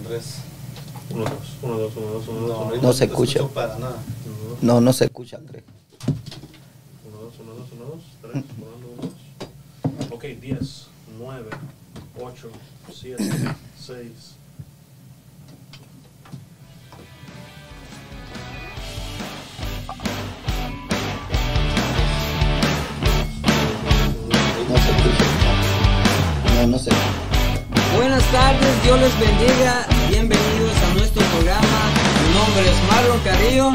Andrés. 1, 2, 1, 2, 1, 2, 1, 2, 1, 2. No se escucha. para nada. No, no se escucha, Andrés. 1, 2, 1, 2, 1, 2, 3, 1, 2. Ok, 10, 9, 8, 7, 6. No se escucha. No, no se Buenas tardes, Dios les bendiga. Bienvenidos a nuestro programa. Mi nombre es Marlon Carrillo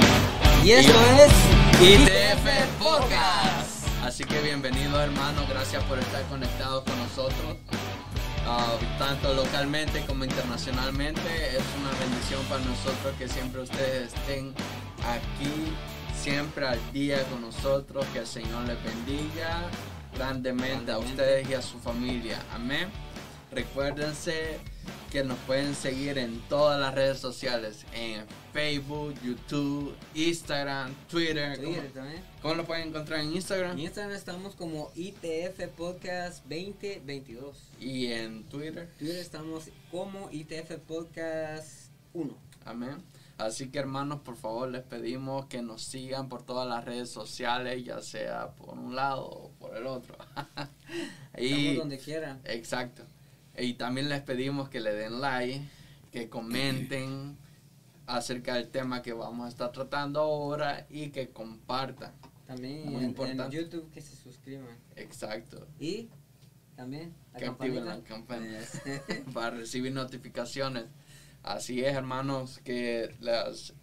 y esto es ITF Podcast. Así que bienvenidos hermanos, gracias por estar conectados con nosotros, Ah, tanto localmente como internacionalmente. Es una bendición para nosotros que siempre ustedes estén aquí, siempre al día con nosotros. Que el Señor les bendiga grandemente a ustedes y a su familia. Amén. Recuérdense que nos pueden seguir en todas las redes sociales, en Facebook, YouTube, Instagram, Twitter. ¿Cómo, Twitter también. cómo lo pueden encontrar en Instagram? En Instagram estamos como ITF Podcast 2022. Y en Twitter. Twitter estamos como ITF Podcast 1. Amén. Así que hermanos, por favor les pedimos que nos sigan por todas las redes sociales, ya sea por un lado o por el otro. Estamos y, donde quieran. exacto. Y también les pedimos que le den like, que comenten acerca del tema que vamos a estar tratando ahora y que compartan. También Muy en, en importante. YouTube que se suscriban. Exacto. Y también la que activen la campana para recibir notificaciones. Así es, hermanos, que les,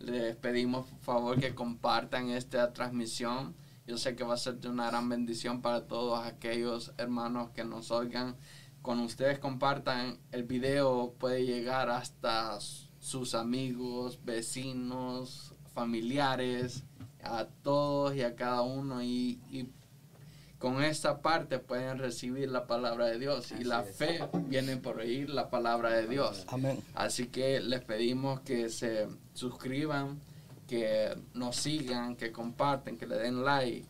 les pedimos por favor que compartan esta transmisión. Yo sé que va a ser de una gran bendición para todos aquellos hermanos que nos oigan. Cuando ustedes compartan el video puede llegar hasta sus amigos, vecinos, familiares, a todos y a cada uno y, y con esta parte pueden recibir la palabra de Dios y Así la es. fe viene por oír la palabra de Dios. Amén. Así que les pedimos que se suscriban, que nos sigan, que comparten, que le den like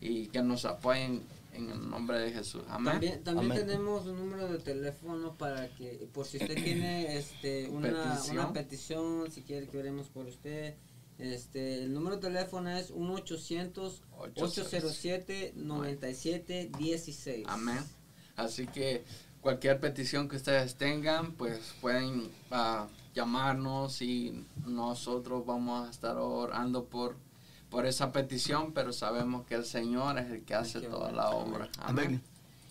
y que nos apoyen en el nombre de Jesús. Amén. También, también Amén. tenemos un número de teléfono para que, por si usted tiene este, una, Petición. una petición, si quiere que oremos por usted, este, el número de teléfono es 1-800-807-9716. Amén. Así que cualquier petición que ustedes tengan, pues pueden ah, llamarnos y nosotros vamos a estar orando por, por esa petición, pero sabemos que el Señor es el que hace toda la obra. Amén. Amén.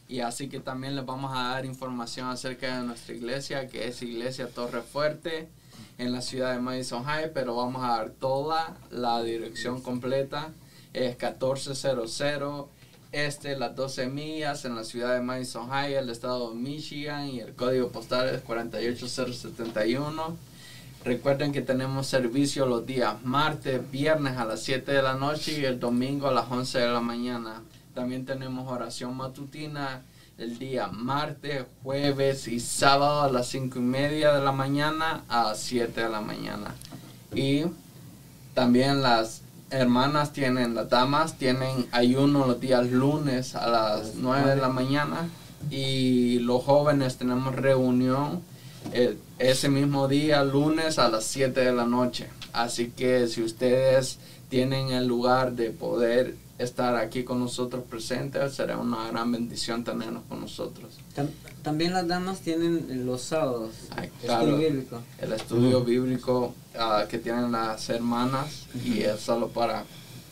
Y así que también les vamos a dar información acerca de nuestra iglesia, que es Iglesia Torre Fuerte, en la ciudad de Madison High, pero vamos a dar toda la dirección completa. Es 1400 este, las 12 millas, en la ciudad de Madison High, el estado de Michigan, y el código postal es 48071. Recuerden que tenemos servicio los días martes, viernes a las 7 de la noche y el domingo a las 11 de la mañana. También tenemos oración matutina el día martes, jueves y sábado a las 5 y media de la mañana a 7 de la mañana. Y también las hermanas tienen, las damas tienen ayuno los días lunes a las 9 de la mañana y los jóvenes tenemos reunión eh, ese mismo día, lunes a las 7 de la noche. Así que si ustedes tienen el lugar de poder estar aquí con nosotros presentes, será una gran bendición tenernos con nosotros. Tam- también las damas tienen los sábados, Ay, estudio claro. bíblico. El estudio bíblico ah, que tienen las hermanas y es solo para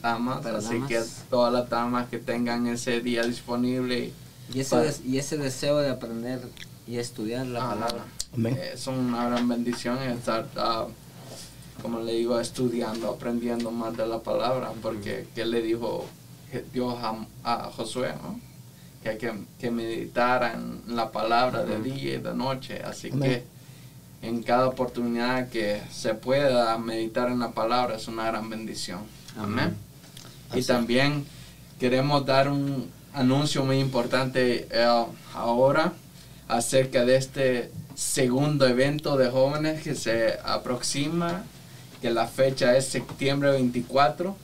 damas, Para así damas. que todas las damas que tengan ese día disponible Y ese, Para- des- y ese deseo de aprender y estudiar la Ah, palabra. Amén. Es una gran bendición estar, ah, como le digo, estudiando, aprendiendo más de la palabra, porque ¿qué le dijo Dios a, a Josué? no? Que hay que, que meditar en la palabra de día y de noche, así Amén. que en cada oportunidad que se pueda meditar en la palabra es una gran bendición. Amén. Y también queremos dar un anuncio muy importante eh, ahora acerca de este segundo evento de jóvenes que se aproxima, que la fecha es septiembre 24.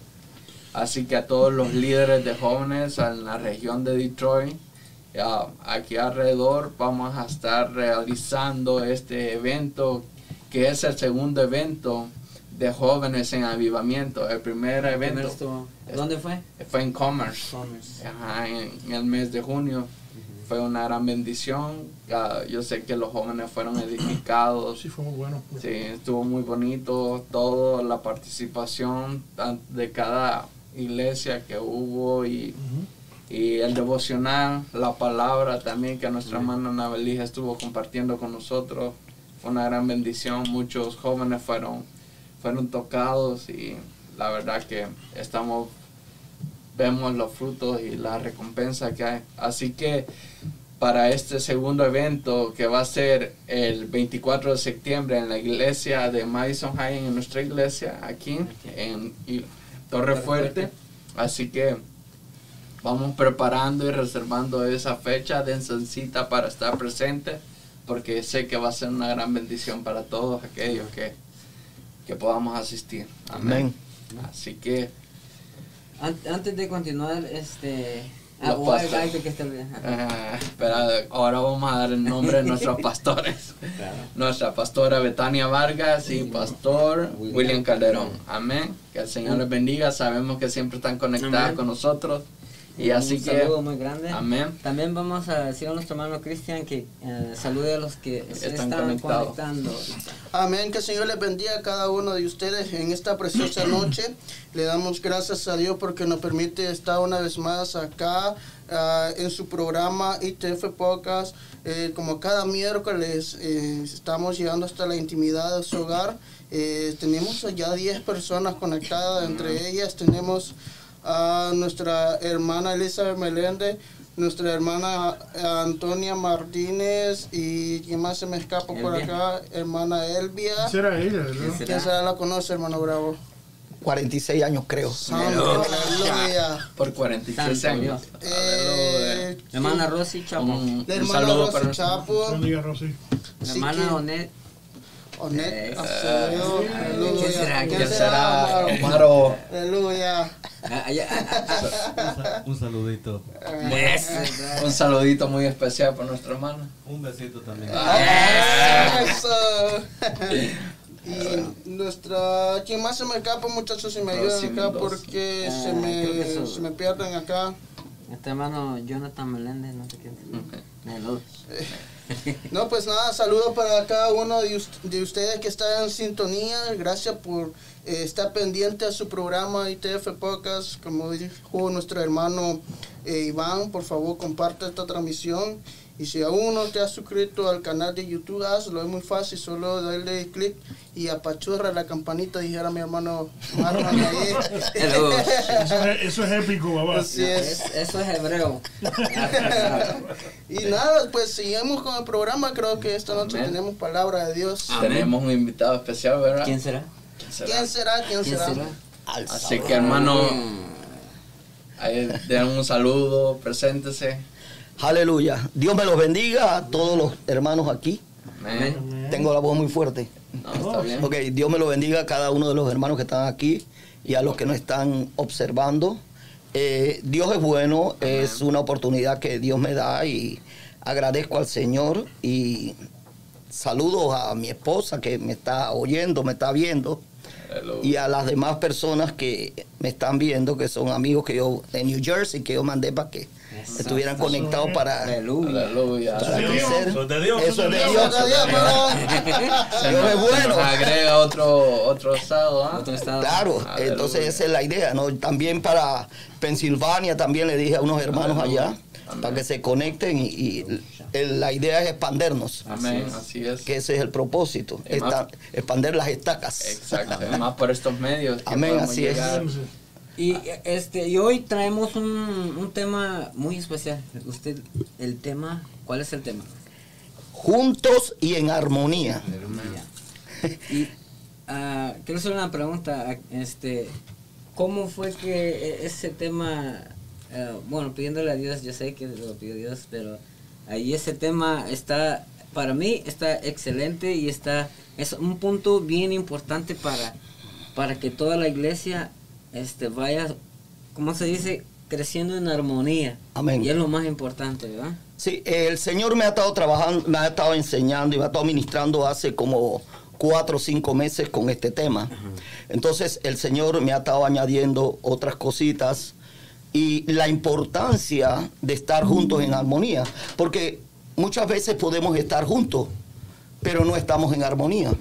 Así que a todos los líderes de jóvenes en la región de Detroit Ya, aquí alrededor vamos a estar realizando este evento que es el segundo evento de jóvenes en avivamiento. El primer evento ¿Dónde fue? fue en Commerce. Commerce. Ajá, en, en el mes de junio. Fue una gran bendición. Yo sé que los jóvenes fueron edificados. Sí, fue muy bueno. Sí, estuvo muy bonito toda la participación de cada iglesia que hubo y, y el devocional, la palabra también que nuestra hermana Nabelija estuvo compartiendo con nosotros. Fue una gran bendición. Muchos jóvenes fueron, fueron tocados y la verdad que estamos vemos los frutos y la recompensa que hay. Así que para este segundo evento que va a ser el 24 de septiembre en la iglesia de Madison High, en nuestra iglesia aquí en Torre Fuerte. Así que vamos preparando y reservando esa fecha de cita para estar presente porque sé que va a ser una gran bendición para todos aquellos que, que podamos asistir. Amén. Así que An- Antes de continuar, este... Los Ah, hay pastores. que estar bien. Ah, espera, ahora vamos a dar el nombre de nuestros pastores. Nuestra pastora Betania Vargas y pastor William Calderón. Amén. Que el Señor les bendiga. Sabemos que siempre están conectados Amén. con nosotros. Y así un que, saludo muy grande. amén. También vamos a decir a nuestro hermano Cristian que eh, salude a los que se Están están, conectando. Amén, que el Señor les bendiga a cada uno de ustedes en esta preciosa noche. Le damos gracias a Dios porque nos permite estar una vez más acá ah, en su programa ITF Podcast. Eh, como cada miércoles eh, estamos llegando hasta la intimidad de su hogar. Eh, tenemos ya 10 personas conectadas, entre ellas tenemos a nuestra hermana Elizabeth Meléndez, nuestra hermana eh, Antonia Martínez y ¿quién más se me escapa por acá? Hermana Elvia. Esa era ella, ¿Quién será la conoce, hermano Bravo? 46 años creo. Santo, aleluya. Por 43 Santo años. Eh. Hermana Rosy Chapo. Un, un hermana saludo Rosy para Chapo, Rosy. hermana Onet. Onet Eh, aleluya. ¿quién será? ¿Quién será? Omaro. Aleluya. Ah, ah, ah, Un saludito. Un saludito muy especial para nuestra hermana. Un besito también. Eso. Y nuestra, ¿quién más se me escapa, muchachos? Si me ayudan acá porque Ah, se, me, eso- se me pierden acá. Este hermano Jonathan Meléndez, no sé quién. Saludos. No, pues nada, saludos para cada uno de, de ustedes que están en sintonía. Gracias por eh, estar pendiente a su programa ITF Podcast. Como dijo nuestro hermano eh, Iván, por favor comparte esta transmisión. Y si aún no te has suscrito al canal de YouTube, hazlo. Es muy fácil, solo darle clic y apachurra la campanita, dijera mi hermano Marlon ahí. Eso es, eso es épico, papá. Así es. Es- eso es hebreo. Y nada, pues seguimos con el programa. Creo que esta noche Amén. tenemos palabra de Dios. Tenemos un invitado especial, ¿verdad? ¿Quién será? ¿Quién será? ¿Quién, ¿Quién será? será? Así que hermano, ahí den un saludo, preséntese. Aleluya. Dios me los bendiga a todos los hermanos aquí. Amén. Tengo la voz muy fuerte. No, está bien. Ok, Dios me lo bendiga a cada uno de los hermanos que están aquí y a los que nos están observando. Eh, Dios es bueno, es una oportunidad que Dios me da y agradezco al Señor y saludos a mi esposa que me está oyendo, me está viendo Y a las demás personas que me están viendo, que son amigos que yo de New Jersey, que yo mandé para que estuvieran conectados para, Aleluya. Aleluya. para crecer. Eso es de Dios, Eso eso es de es de Dios. Es bueno. se agrega otro, otro estado, ¿ah? Otro estado. Claro, Aleluya. entonces esa es la idea, ¿no? También para Pensilvania, también le dije a unos hermanos Aleluya. allá, Amén. para que se conecten y, y el- la idea es expandernos, Amén, así es. que ese es el propósito, más- expander las estacas. Exacto, y más por estos medios. que Amén, así es. Y este y hoy traemos un, un tema muy especial. Usted, el tema, ¿cuál es el tema? Juntos y en armonía. Y ah, quiero hacer una pregunta. Este, ¿cómo fue que e- ese tema, ah, bueno, pidiéndole a Dios, yo sé que lo pidió Dios, pero ahí ese tema está, para mí está excelente y está, es un punto bien importante para, para que toda la iglesia, este, vaya, ¿cómo se dice? creciendo en armonía. Amén. Y es lo más importante, ¿verdad? Sí, el Señor me ha estado trabajando, me ha estado enseñando y me ha estado ministrando hace como cuatro o cinco meses con este tema. Entonces el Señor me ha estado añadiendo otras cositas y la importancia de estar juntos en armonía, porque muchas veces podemos estar juntos, pero no estamos en armonía.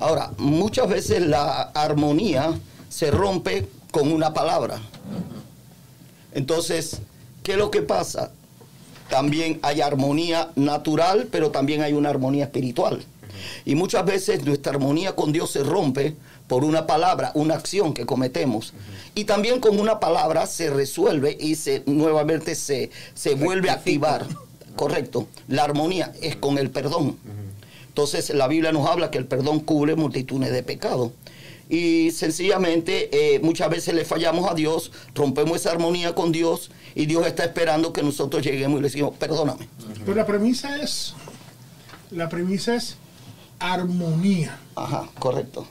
Ahora, muchas veces la armonía se rompe con una palabra. Entonces, ¿qué es lo que pasa? También hay armonía natural, pero también hay una armonía espiritual. Y muchas veces nuestra armonía con Dios se rompe por una palabra, una acción que cometemos. Y también con una palabra se resuelve y se nuevamente se, se vuelve a activar. Correcto. La armonía es con el perdón. Entonces la Biblia nos habla que el perdón cubre multitudes de pecados. Y sencillamente eh, muchas veces le fallamos a Dios, rompemos esa armonía con Dios y Dios está esperando que nosotros lleguemos y le decimos, perdóname. Pero la premisa es, la premisa es armonía, Ajá, correcto.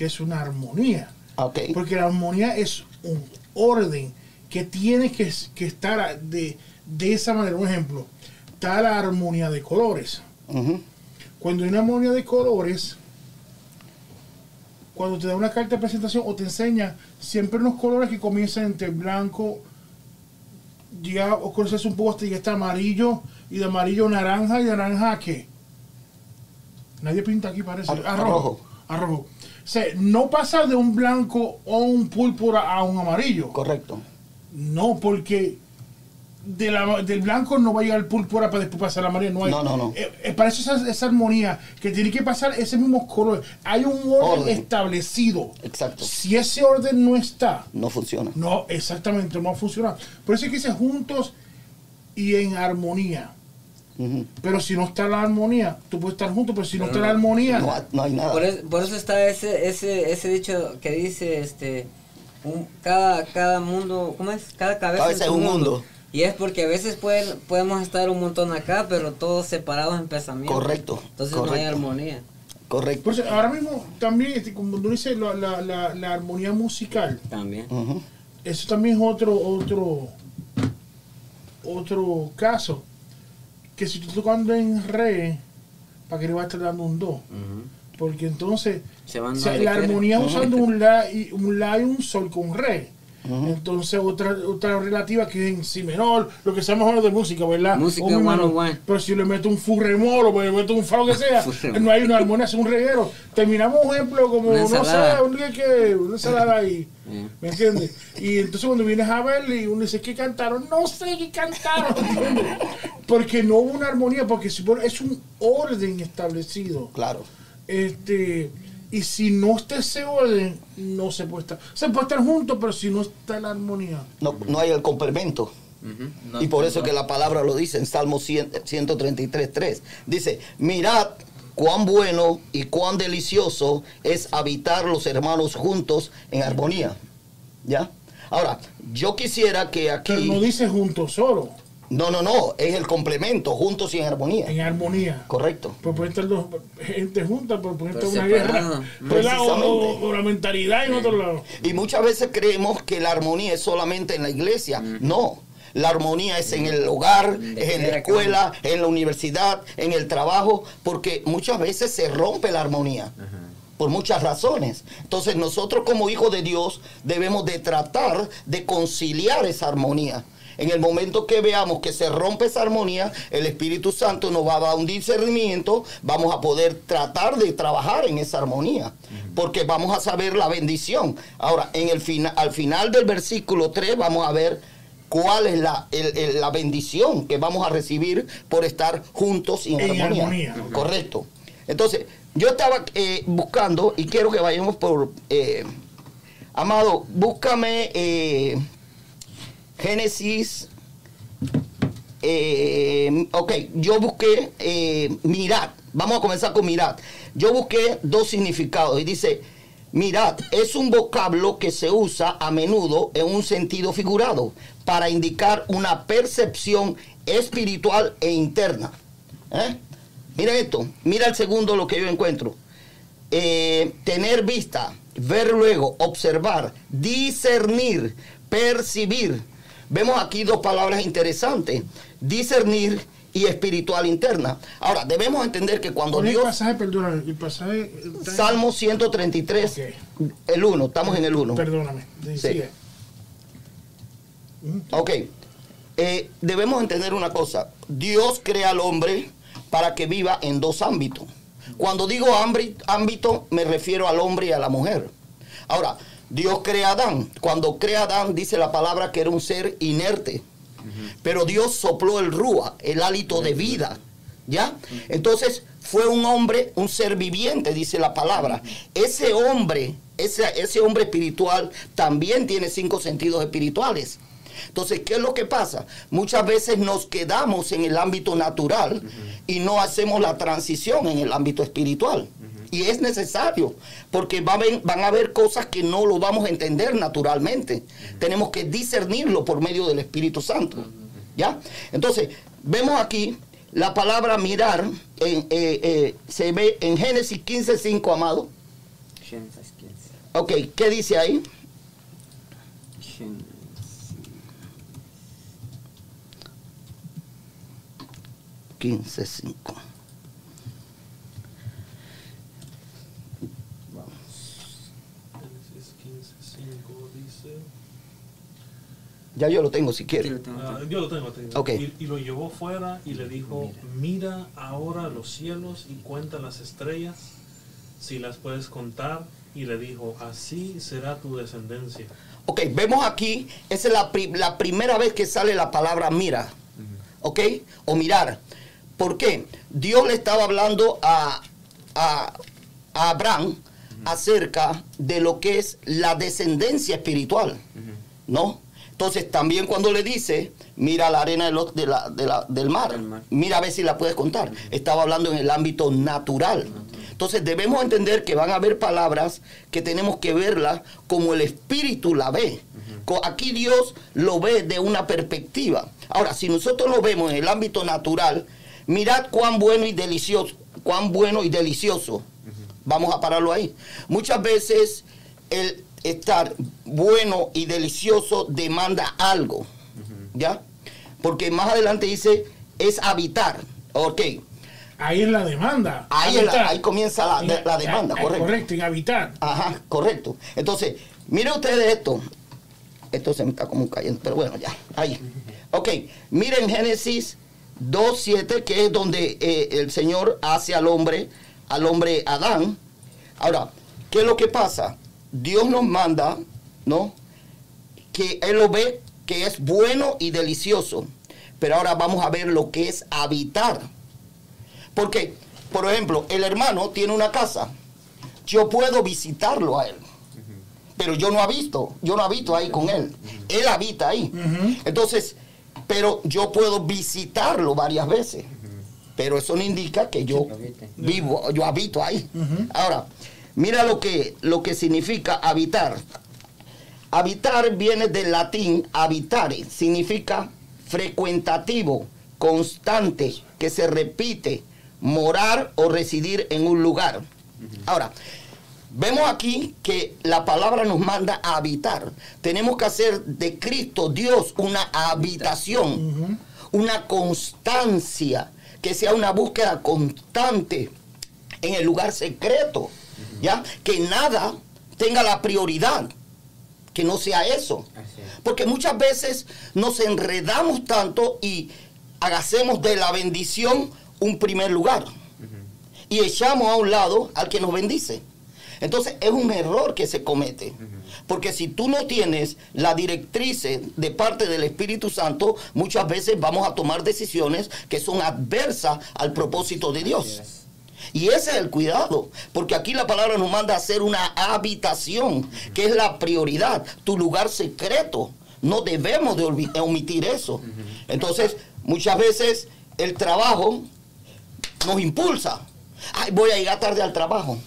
Que es una armonía. Ok. Porque la armonía es un orden que tiene que, que estar de, de esa manera. Un ejemplo, está la armonía de colores. Cuando hay una armonía de colores, cuando te da una carta de presentación o te enseña siempre unos colores que comienzan entre blanco, ya oscurece un poco hasta ya está amarillo, y de amarillo naranja, y de naranja a qué? Nadie pinta aquí, parece. A- A, a rojo. rojo. O sea, no pasa de un blanco o un púrpura a un amarillo. Correcto. No, porque de la- del blanco no va a llegar el púrpura para después pasar la amarillo. No, hay, No, no, no. Eh, eh, para eso esa, esa armonía, que tiene que pasar ese mismo color. Hay un orden, Orden. establecido. Exacto. Si ese orden no está, No funciona. no, exactamente, no va a funcionar. Por eso es que dice juntos y en armonía. Pero si no está la armonía, tú puedes estar juntos, pero si no está la armonía, No, hay- no hay nada. Por, es- por eso está ese, ese, ese dicho que dice, este, un- cada, cada mundo, ¿cómo es? Cada cabeza, Cabeza es un mundo. Y es porque a veces pueden, podemos estar un montón acá, pero todos separados en pensamiento. Correcto, Entonces no hay armonía. Correcto. por eso ahora mismo también, este, como tú dices, la, la, la, la armonía musical, También. Eso también es otro, otro, otro caso. Que si tú tocando en re, ¿para qué le vas a estar dando un do? Porque entonces Se van o sea, donde la armonía es usando un la, y, un la y un sol con re. Entonces otra otra relativa que es en si menor, lo que sea mejor de música, ¿verdad? Música O menor. 101. Pero si le meto un furremol o le meto un fa lo que sea, no hay una armonía, es un reguero. Terminamos un ejemplo como, Una no sé, ensalada. un día que, una ensalada ahí. Yeah. ¿Me entiendes? Y entonces cuando vienes a ver y uno dice, ¿qué cantaron? No sé qué cantaron. Porque no hubo una armonía, porque es un orden establecido. Claro. Este, y si no está ese orden, no se puede estar. Se puede estar juntos, pero si no está la armonía. No, no hay el complemento. y por eso que la palabra lo dice en Salmo 100 133.3. Dice, mirad cuán bueno y cuán delicioso es habitar los hermanos juntos en armonía. ¿Ya? Ahora, yo quisiera que aquí... Pero no dice juntos solo, No, no, no, es el complemento, juntos y en armonía. en armonía. Correcto. Pues pueden estar dos gente junta, pero pueden estar Pero una guerra. ¿verdad? O, o- Precisamente. o la mentalidad en otro lado. Y muchas veces creemos que la armonía es solamente en la iglesia. No. La armonía es en el hogar, es en la escuela, en la universidad, en el trabajo, porque muchas veces se rompe la armonía. Por muchas razones. Entonces nosotros como hijos de Dios debemos de tratar de conciliar esa armonía. En el momento que veamos que se rompe esa armonía, el Espíritu Santo nos va a dar un discernimiento, vamos a poder tratar de trabajar en esa armonía, porque vamos a saber la bendición. Ahora, en el fina- al final del versículo 3 vamos a ver cuál es la, el- el- la bendición que vamos a recibir por estar juntos y en, En armonía. armonía. Correcto. Entonces, yo estaba eh, buscando, y quiero que vayamos por... eh, Amado, búscame eh, Génesis. eh, ok, yo busqué eh, mirad. Vamos a comenzar con mirad. Yo busqué dos significados y dice, mirad es un vocablo que se usa a menudo en un sentido figurado para indicar una percepción espiritual e interna. ¿Eh? Mira esto, mira el segundo lo que yo encuentro. Eh, tener vista, ver luego, observar, discernir, percibir. Vemos aquí dos palabras interesantes, discernir y espiritual interna. Ahora, debemos entender que cuando Con el Dios... pasaje, perdóname, el pasaje... en- Salmo 133, Ok. el 1, estamos en el 1. Perdóname, decía. Ok. Eh, debemos entender una cosa. Dios crea al hombre para que viva en dos ámbitos. Cuando digo ámbi- ámbito, me refiero al hombre y a la mujer. Ahora, Dios crea a Adán. Cuando crea a Adán, dice la palabra que era un ser inerte. Pero Dios sopló el rúa, el hálito de vida. ¿Ya? Entonces fue un hombre, un ser viviente, dice la palabra. Ese hombre, ese, ese hombre espiritual también tiene cinco sentidos espirituales. Entonces, ¿qué es lo que pasa? Muchas veces nos quedamos en el ámbito natural y no hacemos la transición en el ámbito espiritual. Y es necesario, porque va a haber- van a haber cosas que no lo vamos a entender naturalmente. Tenemos que discernirlo por medio del Espíritu Santo. ¿Ya? Entonces, vemos aquí la palabra mirar, en, eh, eh, se ve en Génesis 15.5, amado. Génesis 15. Ok, ¿qué dice ahí? Génesis. quince cinco. Génesis 15, 5 dice. Ya yo lo tengo si Aquí quiere. lo tengo. Ah, yo lo tengo, tengo. Ok. Y, y lo llevó fuera y le dijo, mira ahora los cielos y cuenta las estrellas, si las puedes contar. Y le dijo, así será tu descendencia. Ok, vemos aquí, esa es la, pri- la primera vez que sale la palabra mira. ¿Ok? O mirar. ¿Por qué? Dios le estaba hablando a, a- a Abraham acerca de lo que es la descendencia espiritual. ¿No? Entonces también cuando le dice, mira la arena de la- de la- del mar, mar. mira a ver si la puedes contar. Estaba hablando en el ámbito natural. Entonces debemos entender que van a haber palabras que tenemos que verlas como el Espíritu la ve. Aquí Dios lo ve de una perspectiva. Ahora, si nosotros lo vemos en el ámbito natural, mirad cuán bueno y delicioso, cuán bueno y delicioso. Vamos a pararlo ahí. Muchas veces el estar bueno y delicioso demanda algo. ¿Ya? Porque más adelante dice es habitar. Ok. Ahí es la demanda. Ahí, es la- Habitar. ahí comienza la, de- la demanda, Ah, correcto. Correcto, en habitar. Ajá, correcto. Entonces, miren ustedes esto. Esto se me está como cayendo, pero bueno, ya, ahí. Ok, miren Génesis 2.7, que es donde eh, el Señor hace al hombre, al hombre Adán. Ahora, ¿qué es lo que pasa? Dios nos manda, ¿no? Que Él lo ve que es bueno y delicioso. Pero ahora vamos a ver lo que es habitar. Porque, por ejemplo, el hermano tiene una casa. Yo puedo visitarlo a él. Pero yo no habito, yo no habito ahí con él. Él habita ahí. Entonces, pero yo puedo visitarlo varias veces. Pero eso no indica que yo vivo, yo habito ahí. Ahora, mira lo que, lo que significa habitar. Habitar viene del latín habitare, significa frecuentativo, constante, que se repite, morar o residir en un lugar. Ahora, vemos aquí que la palabra nos manda a habitar. Tenemos que hacer de Cristo Dios una habitación, una constancia, que sea una búsqueda constante en el lugar secreto, ¿ya? Que nada tenga la prioridad, que no sea eso. Es. Porque muchas veces nos enredamos tanto y hagamos de la bendición un primer lugar. Y echamos a un lado al que nos bendice. Entonces es un error que se comete. Porque si tú no tienes la directriz de parte del Espíritu Santo, muchas veces vamos a tomar decisiones que son adversas al propósito de Dios. Y ese es el cuidado, porque aquí la palabra nos manda a hacer una habitación, que es la prioridad, tu lugar secreto. No debemos de omitir eso. Entonces, muchas veces el trabajo nos impulsa. Ay, voy a llegar tarde al trabajo.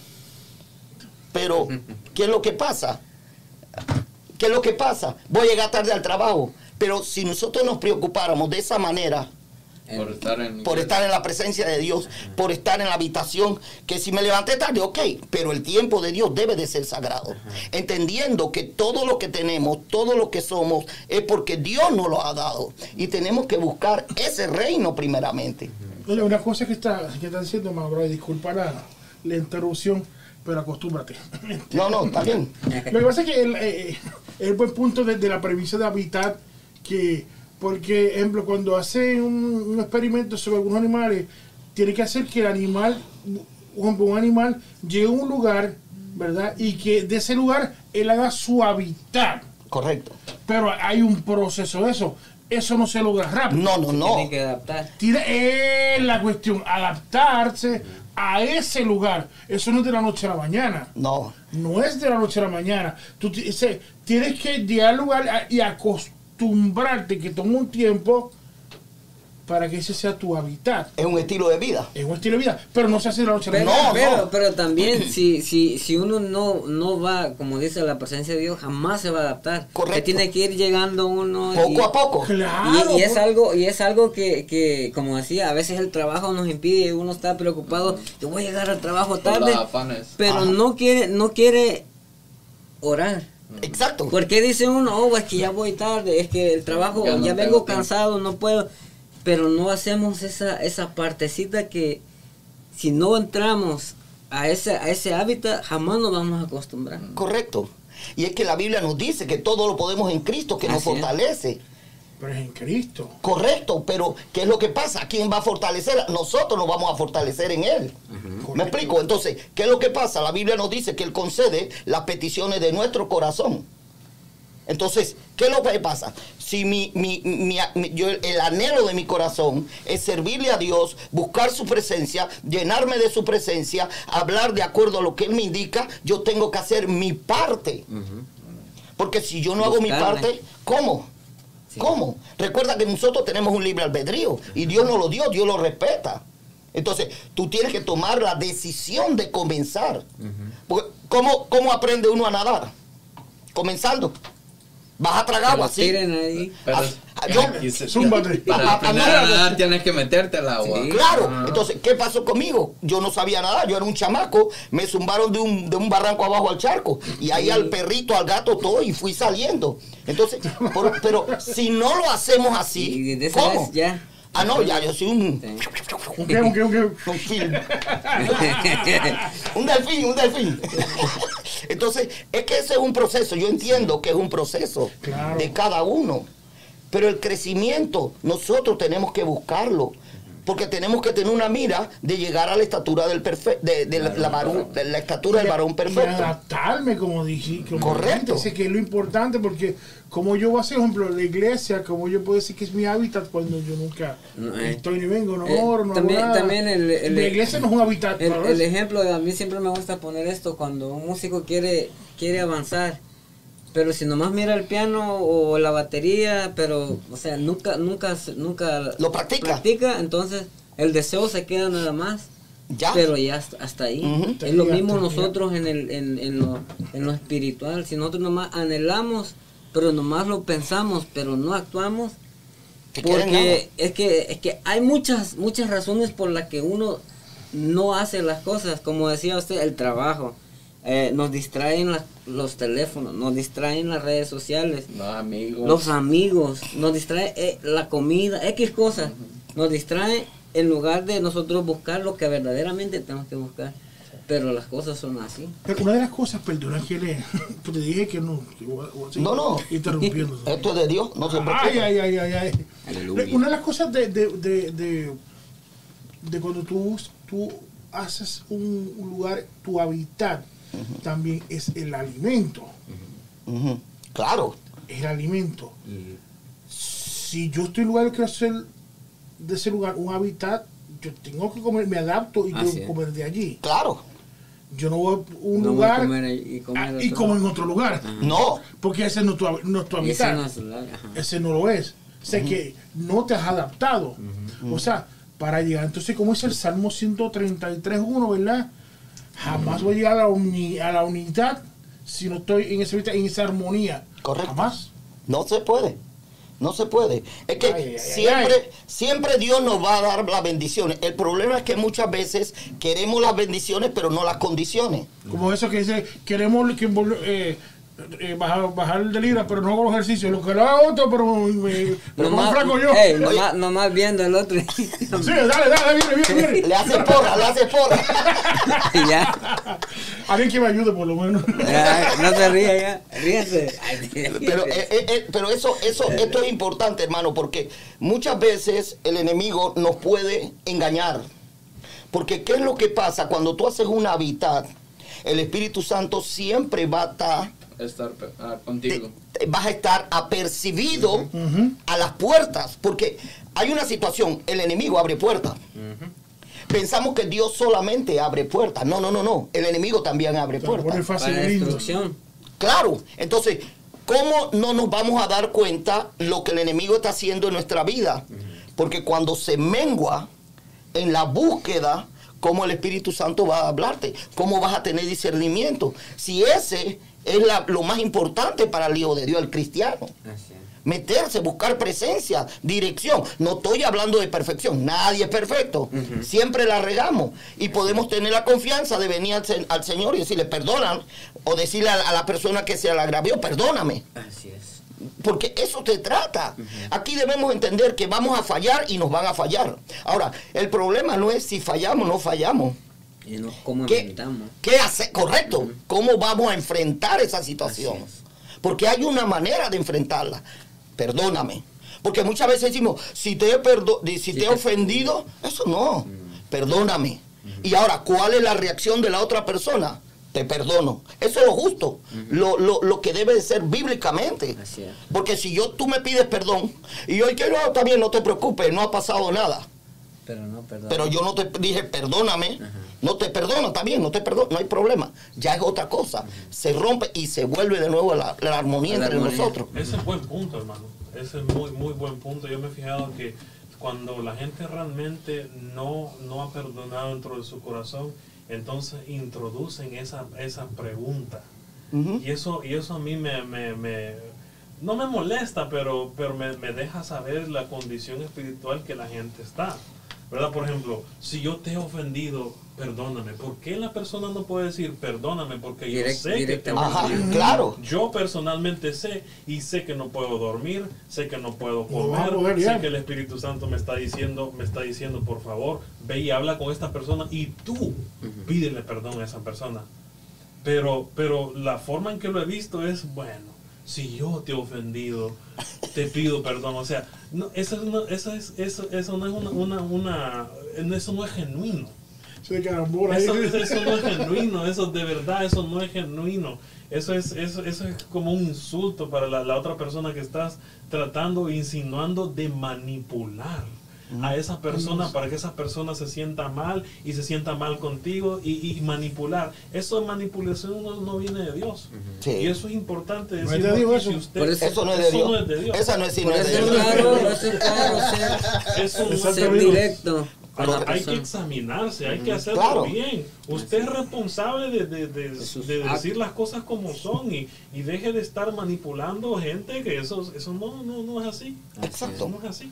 Pero, ¿qué es lo que pasa? ¿Qué es lo que pasa? Voy a llegar tarde al trabajo. Pero si nosotros nos preocupáramos de esa manera, Por estar en por estar en la presencia de Dios, por estar en la habitación, que si me levanté tarde, ok, pero el tiempo de Dios debe de ser sagrado. Entendiendo que todo lo que tenemos, todo lo que somos, es porque Dios nos lo ha dado. Y tenemos que buscar ese reino primeramente. Oye, una cosa que está, que está diciendo, Mauro, y disculpa la, la interrupción, pero acostúmbrate. No, no, está bien. Lo que pasa es que el, eh, el buen punto de, de la premisa de habitat, que, porque, ejemplo, cuando hace un, un experimento sobre algunos animales, tiene que hacer que el animal, un animal llegue a un lugar, ¿verdad? Y que de ese lugar él haga su hábitat. Correcto. Pero hay un proceso de eso. Eso no se logra rápido. No, no, no. Tiene que adaptar. Tiene, es la cuestión, adaptarse a ese lugar. Eso no es de la noche a la mañana. No. No es de la noche a la mañana. Tú ese- tienes que llegar al lugar a- y acostumbrarte, que toma un tiempo para que ese sea tu hábitat. Es un estilo de vida. Es un estilo de vida, pero no se hace de la noche a la mañana. No, pero, no. pero también si, si, si uno no, no va, como dice la presencia de Dios, jamás se va a adaptar. Correcto. Que tiene que ir llegando uno. y- Poco a poco. Claro. Y, y es algo y es algo que, que como decía a veces el trabajo nos impide uno está preocupado yo voy a llegar al trabajo tarde pero Ajá. no quiere no quiere orar Exacto. porque dice uno oh es que ya voy tarde es que el trabajo Ya no vengo tiempo. cansado no puedo pero no hacemos esa esa partecita que si no entramos a ese a ese hábitat jamás nos vamos a acostumbrar Correcto. Y es que la Biblia nos dice que todo lo podemos en Cristo, que nos es. Pero es en Cristo. Correcto, pero ¿qué es lo que pasa? ¿Quién va a fortalecer? Nosotros nos vamos a fortalecer en Él. ¿Me explico? Entonces, ¿qué es lo que pasa? La Biblia nos dice que Él concede las peticiones de nuestro corazón. Entonces, ¿qué es lo que pasa? Si mi, mi- mi- mi- yo- el anhelo de mi corazón es servirle a Dios, buscar su presencia, llenarme de su presencia, hablar de acuerdo a lo que Él me indica, yo tengo que hacer mi parte. Porque si yo no hago mi parte, ¿cómo? Sí. ¿Cómo? Recuerda que nosotros tenemos un libre albedrío y Dios nos lo dio, Dios lo respeta. Entonces, tú tienes que tomar la decisión de comenzar. Porque, ¿cómo, ¿Cómo aprende uno a nadar? Comenzando. Vas a tragar agua, sí. tiren ahí Pero Ah, yo- y se- Zúmbate. para aprender a no. nadar tienes que meterte al agua. Sí. Claro, Ah. entonces, ¿qué pasó conmigo? Yo no sabía nada, yo era un chamaco, me zumbaron de un, de un barranco abajo al charco, y ahí al perrito, al gato, todo, y fui saliendo. Entonces, por- pero si no lo hacemos así, y de esa ¿cómo? vez ya Ah, no, ya, yo soy un. ¿Un qué, un qué, un qué? un film. un delfín, un delfín. Entonces, es que ese es un proceso, yo entiendo que es un proceso Claro. de cada uno. Pero el crecimiento, nosotros tenemos que buscarlo. Porque tenemos que tener una mira de llegar a la estatura del perfecto, de, de la, la varón- de la estatura del varón Y perfecto. adaptarme, como dije. como Correcto. Ese que es lo importante, porque como yo voy a hacer, por ejemplo, la iglesia, como yo puedo decir que es mi hábitat cuando yo nunca No, eh. estoy ni vengo, no Eh, oro, no hago también- nada. también el- el- la iglesia no es un hábitat. El, el ejemplo de a mí siempre me gusta poner esto cuando un músico quiere quiere avanzar, pero si nomás mira el piano o la batería, pero o sea nunca nunca nunca Lo practica. practica, entonces el deseo se queda nada más. Ya. Pero ya hasta, hasta ahí. Ujú. Es lo mismo nosotros en, el, en, en, lo, en lo espiritual. Si nosotros nomás anhelamos, pero nomás lo pensamos, pero no actuamos, porque es que, es que hay muchas, muchas razones por las que uno no hace las cosas. Como decía usted, el trabajo. Eh, nos distraen los teléfonos, nos distraen las redes sociales, No, amigos. los amigos, nos distrae eh, la comida, X cosas. Nos distrae en lugar de nosotros buscar lo que verdaderamente tenemos que buscar. Pero las cosas son así. Pero una de las cosas, perdona que le que te dije que no. que voy a- voy a seguir No, no. Interrumpiendo. Esto es de Dios, no se Ay, preocupe. ay, ay, ay, ay. Aleluya. Una de las cosas de, de, de, de, de cuando tú, tú haces un, un lugar, tu hábitat, también es el alimento. Ujú. Claro, Es el alimento. Si yo estoy en lugar que hacer de ese lugar un hábitat, yo tengo que comer, me adapto y Así es. comer de allí. claro. Yo no voy a un No voy a lugar comer y comer como en otro lugar. No, Porque ese no es tu, no es tu Y ese no es la- ajá. ese no lo es. O sea que no te has adaptado. O sea, para llegar, entonces, como es el Salmo 133.1, ¿verdad? Jamás voy a llegar a la, uni- a la unidad si no estoy en esa, en esa armonía. Correcto. Jamás. no se puede. No se puede. Es que Ay, ay, ay, siempre, ay. siempre Dios nos va a dar las bendiciones. El problema es que muchas veces queremos las bendiciones, pero no las condiciones. Como eso que dice, queremos que eh, eh, bajar, bajar de libra, pero no con los ejercicios. Lo que lo haga otro, pero, eh, pero más flaco yo. ey, nomás, nomás viendo el otro. Sí, dale, dale, viene, viene, viene. Le hace porra, le hace porra. y ya, Alguien que me ayude, por lo menos. ya, no se ríe ya, ríese. Pero, eh, eh, eh, pero eso, eso, esto es importante, hermano, porque muchas veces el enemigo nos puede engañar. Porque ¿qué es lo que pasa? Cuando tú haces un hábitat, el Espíritu Santo siempre va a estar, Estar contigo. te- te- vas a estar apercibido a las puertas. Porque hay una situación, el enemigo abre puertas. Pensamos que Dios solamente abre puertas. No, no, no, no. El enemigo también abre puertas. fácil Para y lindo. destrucción. Claro, entonces, ¿cómo no nos vamos a dar cuenta lo que el enemigo está haciendo en nuestra vida? Porque cuando se mengua en la búsqueda, ¿cómo el Espíritu Santo va a hablarte? ¿Cómo vas a tener discernimiento? Si ese es la- lo más importante para el Hijo de Dios, el cristiano. Así. Meterse, buscar presencia, dirección. No estoy hablando de perfección. Nadie es perfecto. Siempre la regamos. Y podemos tener la confianza de venir al, se- al Señor y decirle, perdonan. O decirle a, a la persona que se la agravió, perdóname. Así es. Porque eso te trata. Aquí debemos entender que vamos a fallar y nos van a fallar. Ahora, el problema no es si fallamos o no fallamos. Y no, ¿cómo ¿Qué, inventamos? qué hacer? Correcto. ¿Cómo vamos a enfrentar esa situación? Es. Porque hay una manera de enfrentarla. Perdóname. Porque muchas veces decimos, si te he, perdo- si te he te- ofendido, eso no. Perdóname. Y ahora, ¿cuál es la reacción de la otra persona? Te perdono. Eso es lo justo. lo, lo- lo que debe de ser bíblicamente. Así es. Porque si yo tú me pides perdón y yo que no, está bien, no te preocupes, no ha pasado nada. Pero no. Pero yo no te dije, perdóname. No te perdono, está bien, no te perdono, no hay problema. Ya es otra cosa. Se rompe y se vuelve de nuevo la, la armonía La entre armonía. nosotros. Ese es buen punto, hermano. Ese es muy, muy buen punto. Yo me he fijado que cuando la gente realmente no, no ha perdonado dentro de su corazón, entonces introducen esa, esa pregunta. Y eso, y eso a mí me, me- me- no me molesta, pero, pero me, me deja saber la condición espiritual que la gente está. ¿Verdad? Por ejemplo, si yo te he ofendido, perdóname. ¿Por qué la persona no puede decir perdóname? Porque yo Direct- sé que te. Ajá, claro. Yo personalmente sé y sé que no puedo dormir, sé que no puedo comer, poder sé ya. que el Espíritu Santo me está diciendo, me está diciendo, por favor, ve y habla con esta persona y tú pídele perdón a esa persona. Pero, pero la forma en que lo he visto es, bueno, si yo te he ofendido, te pido perdón. O sea, no, eso, es una- eso, es, eso, eso no es una, una, una, eso no es genuino. Eso- eso no es genuino, eso de verdad, eso no es genuino. Eso es, eso, eso es como un insulto para la, la otra persona que estás tratando, insinuando de manipular a esa persona para que esa persona se sienta mal y se sienta mal contigo y, y manipular. Eso de manipulación no, no viene de Dios. Sí. Y eso es importante No es decirlo de Dios eso. si usted- Por eso- Eso no es de Dios. no es de Dios. Esa no es, no de Dios. claro, eso es claro ser, Eso ser directo la Hay que examinarse, hay que hacerlo Claro. bien. Usted es responsable de, de- de- De sus de decir las cosas como son y, y deje de estar manipulando gente que eso, eso no, no, no es así. Exacto. Eso no es así.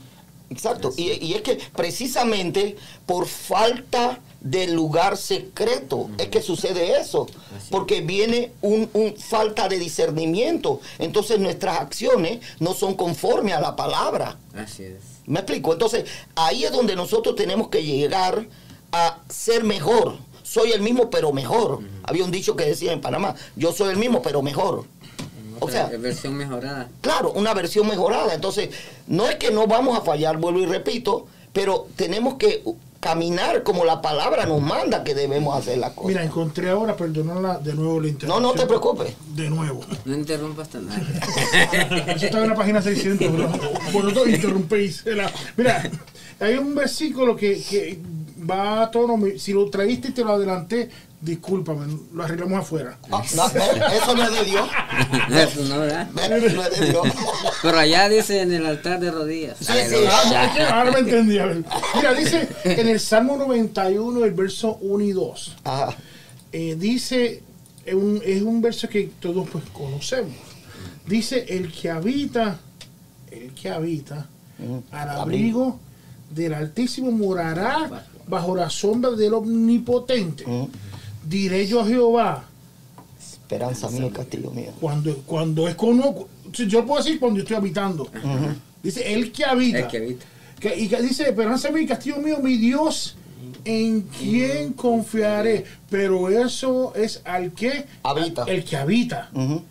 Exacto. Y, y es que precisamente por falta de lugar secreto es que sucede eso. Así Porque viene un, un falta de discernimiento. Entonces nuestras acciones no son conformes a la palabra. Así es. ¿Me explico? Entonces, ahí es donde nosotros tenemos que llegar a ser mejor. Soy el mismo, pero mejor. Había un dicho que decía en Panamá, yo soy el mismo, pero mejor. O sea- versión mejorada. Claro, una versión mejorada. Entonces, no es que no vamos a fallar, vuelvo y repito, pero tenemos que caminar como la palabra nos manda que debemos hacer las cosas. Mira, encontré ahora, perdonarla de nuevo la no, interrupción. no te preocupes. De nuevo. No interrumpas tan nada. Eso está en la página 600, bro. Vosotros interrumpéis. La- Mira, hay un versículo que, que va a tono. Si lo traíste y te lo adelanté, discúlpame, lo arreglamos afuera. Ah, no, eso no es de Dios. Eso no, ¿verdad? Ve, no es de Dios. Pero allá dice en el altar de rodillas. Sí, sí. Ah, es que ahora me entendí. a ver. Mira, dice en el Salmo 91, el verso 1 y 2. Ajá. eh, dice, es un, es un verso que todos pues conocemos. Dice, el que habita el que habita Ujú. al abrigo del Altísimo morará bajo la sombra del Omnipotente. Ujú. Diré yo a Jehová, Esperanza mía y castigo mío. cuando, cuando es con yo puedo decir cuando estoy habitando. Dice, el que habita. El que habita. Que- y que dice, esperanza mía y castigo mío, mi Dios, en quien confiaré. Pero eso es al que Habita. El que habita. Ujú. O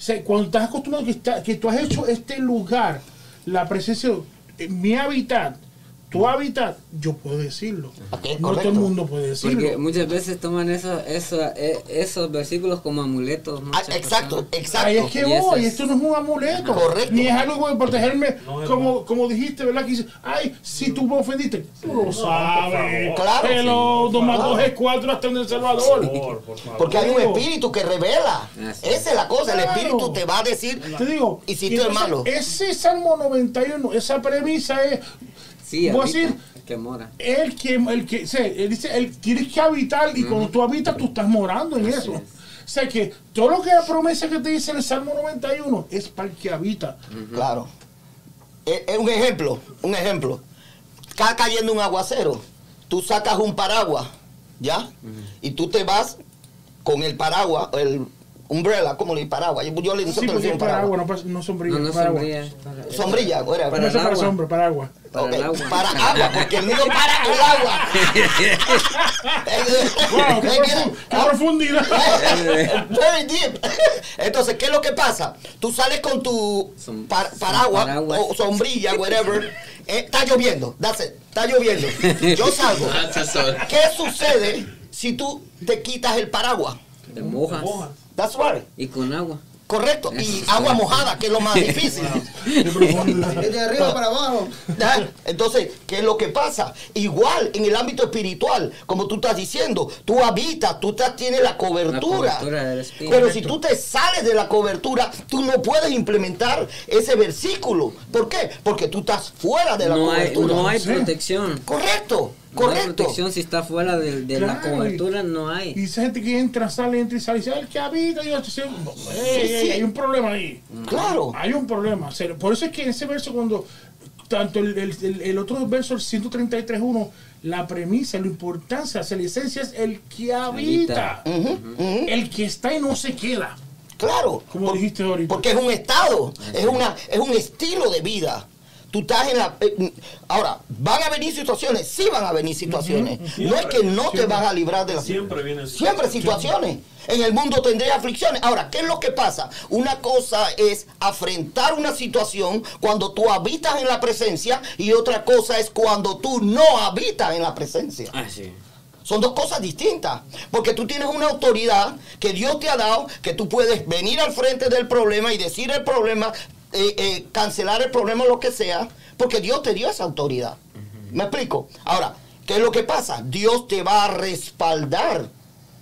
sea, cuando estás acostumbrado que, está- que tú has hecho este lugar, la presencia, de- mi hábitat, tu hábitat, yo puedo decirlo. No todo el mundo puede decirlo. Porque muchas veces toman eso, eso, eh, esos versículos como amuletos. Ah, exacto, personas. exacto. Ahí es que voy, es- esto no es un amuleto. Correcto. Ni es algo para protegerme, No como, no. como dijiste, ¿verdad? Que dice, ay, si tú me ofendiste, tú lo sabes. Claro. Pero dos más dos es cuatro hasta en El Salvador. Por favor, por favor. Porque hay un espíritu que revela. Esa es la cosa. El espíritu te va a decir. Te digo, Y si malo. Ese Salmo 91, esa premisa es, Sí, decir- el que mora. el que, el que, él dice, él, tienes que habitar y cuando tú habitas, tú estás morando en eso. es. O sea que todo lo que la promesa que te dice en el Salmo 91 es para el que habita. Claro. Es, es un ejemplo, un ejemplo. Está cayendo un aguacero. Tú sacas un paraguas, ¿ya? Y tú te vas con el paraguas, el umbrella, como el paraguas. Yo, yo le Sí, porque es paraguas. paraguas, no, no sombrilla. No, no paraguas. para- Sombrilla, whatever. Para no el es para agua. sombra, paraguas. Para Ok, el agua. para agua, porque el mío para el agua. Wow, qué, mira, profu- qué ah, profundidad. Very deep. Entonces, ¿qué es lo que pasa? Tú sales con tu par- paraguas paraguas. o sombrilla, whatever. Eh, está lloviendo, that's it, está lloviendo. Yo salgo. ¿Qué sucede si tú te quitas el paraguas? De mojas. That's right. Y con agua. Correcto. Y agua mojada, que es lo más difícil. De arriba para abajo. Entonces, ¿qué es lo que pasa? Igual en el ámbito espiritual, como tú estás diciendo, tú habitas, tú estás- tienes la cobertura. La cobertura del Espíritu. Pero si tú te sales de la cobertura, tú no puedes implementar ese versículo. ¿Por qué? Porque tú estás fuera de la No hay, cobertura. no hay protección. Correcto, No hay correcto. protección si está fuera de, de la Claro, cobertura, no Y hay. esa gente que entra, sale, entra y sale, dice, el que habita, yo estoy diciendo, ey, Sí, ey, sí. hay un problema ahí. Claro. Hay un problema. O sea, Por eso es que en ese verso, cuando tanto el, el- el- el otro verso, el 133.1, la premisa, la importancia, la esencia es el que habita. Ujú, ujú. El que está y no se queda. Claro. Como dijiste ahorita. Porque es un estado, es, una, es un estilo de vida. Tú estás en la... eh, ahora, ¿van a venir situaciones? Sí van a venir situaciones. No es que no te vas a librar de las Siempre vienen Siempre situaciones. En el mundo tendré aflicciones. Ahora, ¿qué es lo que pasa? Una cosa es afrontar una situación cuando tú habitas en la presencia y otra cosa es cuando tú no habitas en la presencia. Ah, sí. Son dos cosas distintas. Porque tú tienes una autoridad que Dios te ha dado, que tú puedes venir al frente del problema y decir el problema, eh, eh, cancelar el problema, lo que sea, porque Dios te dio esa autoridad. ¿Me explico? Ahora, ¿qué es lo que pasa? Dios te va a respaldar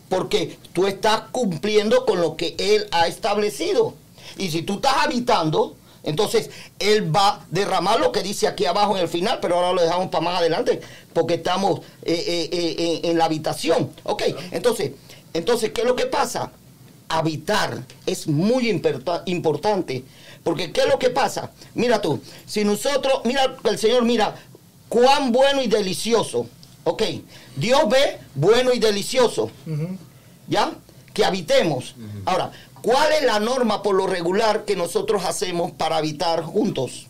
porque tú estás cumpliendo con lo que Él ha establecido. Y si tú estás habitando, entonces Él va a derramar lo que dice aquí abajo en el final, pero ahora lo dejamos para más adelante, porque estamos eh, eh, eh, en, la habitación. Ok, entonces, entonces, ¿qué es lo que pasa? Habitar es muy importante, porque ¿qué es lo que pasa? Mira tú, si nosotros, mira el Señor, mira, cuán bueno y delicioso. Ok, Dios ve bueno y delicioso. ¿ya? Que habitemos. Ahora, ¿cuál es la norma por lo regular que nosotros hacemos para habitar juntos?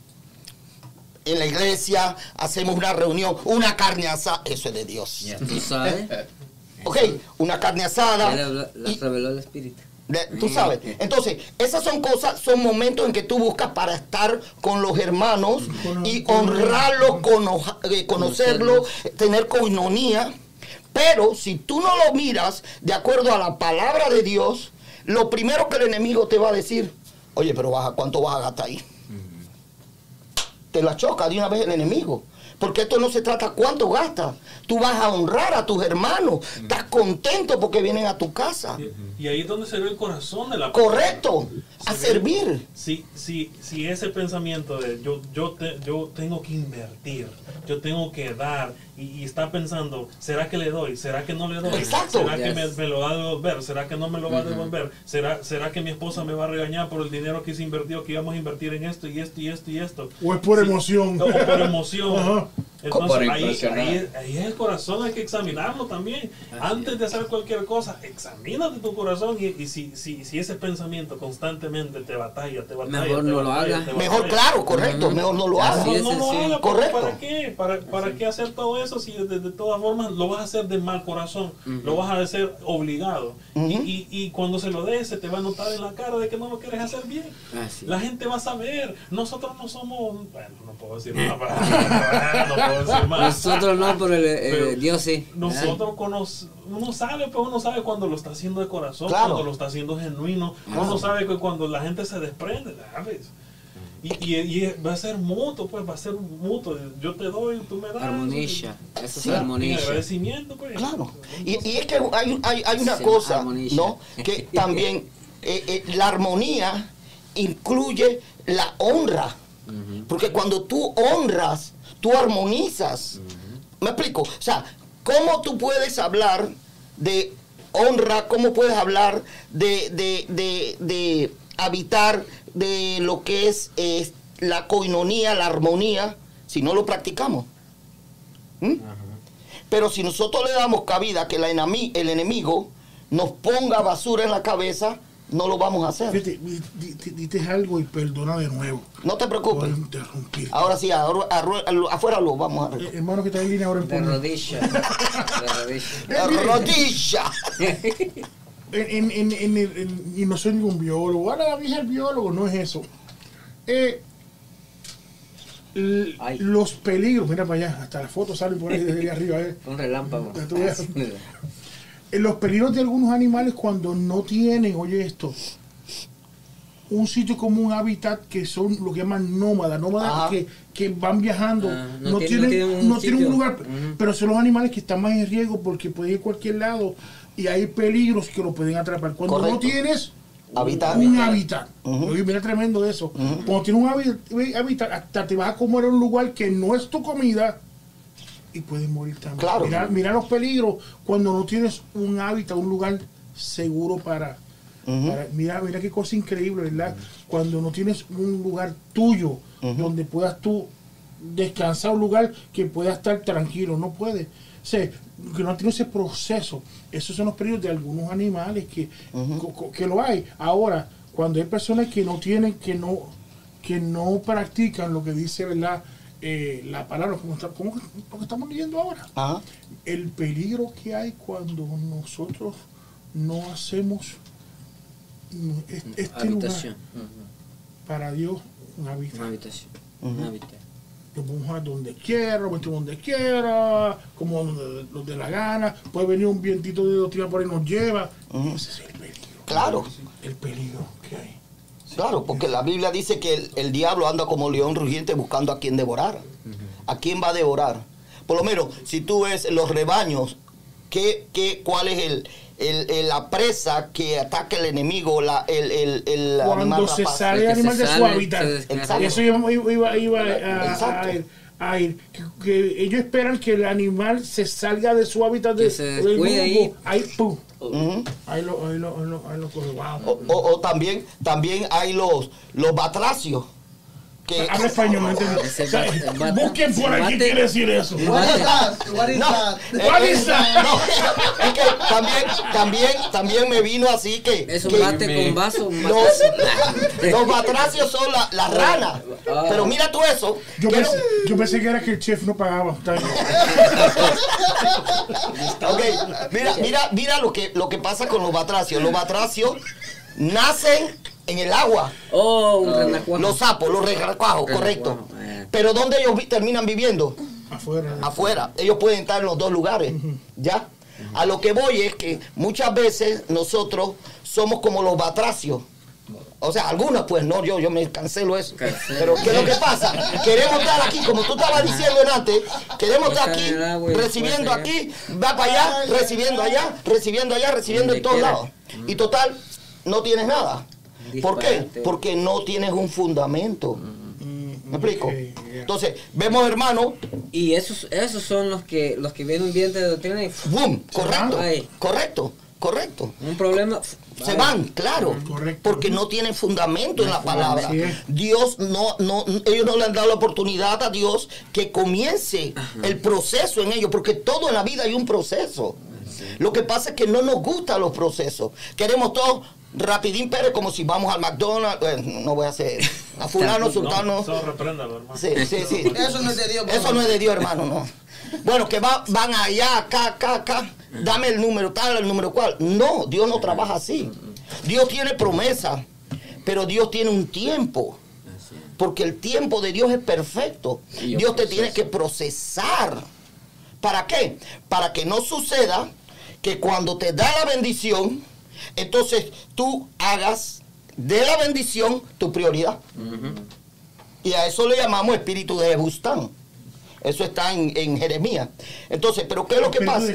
En la iglesia hacemos una reunión, una carne asada, eso es de Dios. Ya tú sabes. Ok, una carne asada. Y- reveló el Espíritu. Tú sabes. Entonces, esas son cosas, son momentos en que tú buscas para estar con los hermanos y honrarlos, cono- eh, conocerlos, tener coinonía. Pero si tú no lo miras de acuerdo a la palabra de Dios, lo primero que el enemigo te va a decir, oye, pero baja, ¿cuánto vas a gastar ahí? Te la choca de una vez el enemigo. Porque esto no se trata cuánto gastas. Tú vas a honrar a tus hermanos. Estás contento porque vienen a tu casa. Y, y ahí es donde se ve el corazón de la Correcto. A ve- servir. Si, si, si ese pensamiento de yo, yo, te- yo tengo que invertir, yo tengo que dar, y, y está pensando, ¿será que le doy? ¿Será que no le doy? Exacto. ¿Será que me, lo va a devolver? ¿Será que no me lo va a devolver? ¿Será, ¿Será que mi esposa me va a regañar por el dinero que se invirtió, que íbamos a invertir en esto y esto y esto y esto? O es por Sí. emoción. O por emoción. Entonces ahí, ahí, ahí es el corazón, hay que examinarlo también. Antes de hacer cualquier cosa, examínate tu corazón y, y si, si, si ese pensamiento constantemente te batalla, te batalla, Mejor te no lo batalla, haga. te Mejor, claro, correcto. Mejor no lo Así hagas. No, es, no lo Correcto. ¿Para qué? ¿Para, ¿Para qué hacer todo eso si de, de todas formas lo vas a hacer de mal corazón? Lo vas a hacer obligado. y, Ujú. y, y cuando se lo des, se te va a notar en la cara de que no lo quieres hacer bien. Así. La gente va a saber. Nosotros no somos. Bueno, no puedo decir más. No puedo decir más. Nosotros no, pero el, eh, Pero Dios sí. Nosotros conoce- uno sabe, pues uno sabe cuando lo está haciendo de corazón, Claro. cuando lo está haciendo genuino, uno sabe que cuando la gente se desprende, ¿sabes? Y, y, y va a ser mutuo, pues va a ser mutuo. Yo te doy, tú me das. Armonía. Eso Sí. es armonía. agradecimiento, pues. Claro. Y, y es que hay, hay, hay una Sí, cosa, armonía. ¿no? Que también eh, eh, la armonía incluye la honra. Porque cuando tú honras, tú armonizas. ¿Me explico? O sea, ¿cómo tú puedes hablar de honra? ¿Cómo puedes hablar de, de, de, de habitar de lo que es eh, la coinonía, la armonía, si no lo practicamos? ¿Mm? Pero si nosotros le damos cabida a que la enami- el enemigo nos ponga basura en la cabeza, no lo vamos a hacer. Fíjate, di- di- di- dices algo y perdona de nuevo No te preocupes. interrumpir. Ahora sí, ahora- afuera lo vamos a Eh, arreglar. hermano que está en línea ahora en De rodilla. De rodilla. La rodilla. En- en- en- en el- en- y no soy ningún biólogo. Ahora la vieja el biólogo, no es eso. Eh, Ay. los peligros, mira para allá, hasta las fotos salen por ahí desde ahí arriba. eh. Un relámpago. los peligros de algunos animales cuando no tienen, oye esto, un sitio como un hábitat que son lo que llaman nómadas, nómadas que, que van viajando, Ah, no, no tienen- tienen, no tienen un no tienen un sitio. lugar, pero son los animales que están más en riesgo porque pueden ir a cualquier lado y hay peligros que lo pueden atrapar. Cuando no tienes un hábitat, oye, mira tremendo eso, cuando tienes un hábi- hábitat, hasta te vas a comer en un lugar que no es tu comida y puedes morir también. Claro. Mira, mira los peligros cuando no tienes un hábitat, un lugar seguro para, mira, mira qué cosa increíble, ¿verdad? Cuando no tienes un lugar tuyo donde puedas tú descansar, un lugar que puedas estar tranquilo, no puedes. O sea, que no tiene ese proceso. Esos son los peligros de algunos animales que, que lo hay. Ahora, cuando hay personas que no tienen, que no, que no practican lo que dice, ¿verdad? Eh, la palabra, como, está- como lo que estamos leyendo ahora Ajá. el peligro que hay cuando nosotros no hacemos es- este Habitación. lugar para Dios un Una hábitat. habitación. Una habitación. Lo podemos dejar donde quiera, lo metemos donde quiera, como donde nos dé la gana. Puede venir un vientito de dos tiras por ahí nos lleva. Ese es el peligro. Claro. El peligro que hay. Claro, porque la Biblia dice que el, el diablo anda como león rugiente buscando a quien devorar. ¿A quién va a devorar? Por lo menos, si tú ves los rebaños, ¿qué, qué, ¿cuál es el, el- el- la presa que ataca el enemigo, la, el, el, el animal Cuando se rapaz? sale el animal se de su hábitat. se. Eso iba, iba, iba a, ir. a ir. Que, que ellos esperan que el animal se salga de su hábitat de, Que se del grupo. Ahí, pum. Ahí lo, ahí lo, ahí lo, ahí lo coge. Wow. o, o- o también, también hay los, los batracios. Que, Habla español, no O sea, busquen por aquí quiere decir eso. What is that? What is No, that? What is that? no, es que también, también, también me vino así que, Es un que bate con vaso. un los, los batracios son la- las ranas. Ah. Pero mira tú eso. Yo quiero- pensé, yo pensé que era que el chef no pagaba. Ok, mira, mira, mira lo que, lo que pasa con los batracios. Los batracios nacen en el agua. Oh, un renacuajo. Los sapos, los renacuajos, correcto. Renacuajo, eh. Pero ¿dónde ellos vi- terminan viviendo? Afuera. afuera. Ellos pueden estar en los dos lugares. ¿Ya? A lo que voy es que muchas veces nosotros somos como los batracios. O sea, algunas pues no, yo, yo me cancelo eso. Cancelo. Pero ¿qué es lo que pasa? Queremos estar aquí, como tú estabas diciendo antes, queremos estar aquí, recibiendo aquí, va para allá, recibiendo allá, recibiendo allá, recibiendo en todos lados. Y total, no tienes nada. ¿Por qué? Porque no tienes un fundamento. ¿Me explico? yeah. Entonces, vemos hermanos, Y esos, esos son los que los que vienen bien de doctrina y boom, correcto, correcto, correcto. un problema. Se van, claro, Correcto. porque no tienen fundamento en la palabra. Dios no, no, ellos no le han dado la oportunidad a Dios que comience el proceso en ellos, porque todo en la vida hay un proceso. Lo que pasa es que no nos gustan los procesos. Queremos todo rapidín, pero como si vamos al McDonald's, eh, no voy a hacer a fulano, sultano. No, solo repréndalo, hermano. Sí, sí, sí. Eso no es de Dios. Eso no es de Dios, hermano, no. Bueno, que va, van allá, acá, acá, acá. Dame el número tal, el número cual. No, Dios no trabaja así. Dios tiene promesa, pero Dios tiene un tiempo. Porque el tiempo de Dios es perfecto. Dios te tiene que procesar. ¿Para qué? Para que no suceda que cuando te da la bendición, entonces tú hagas de la bendición tu prioridad. Y a eso le llamamos espíritu de Jebustán. Eso está en, en Jeremías. Entonces, ¿pero qué es lo que ¿Espíritu pasa?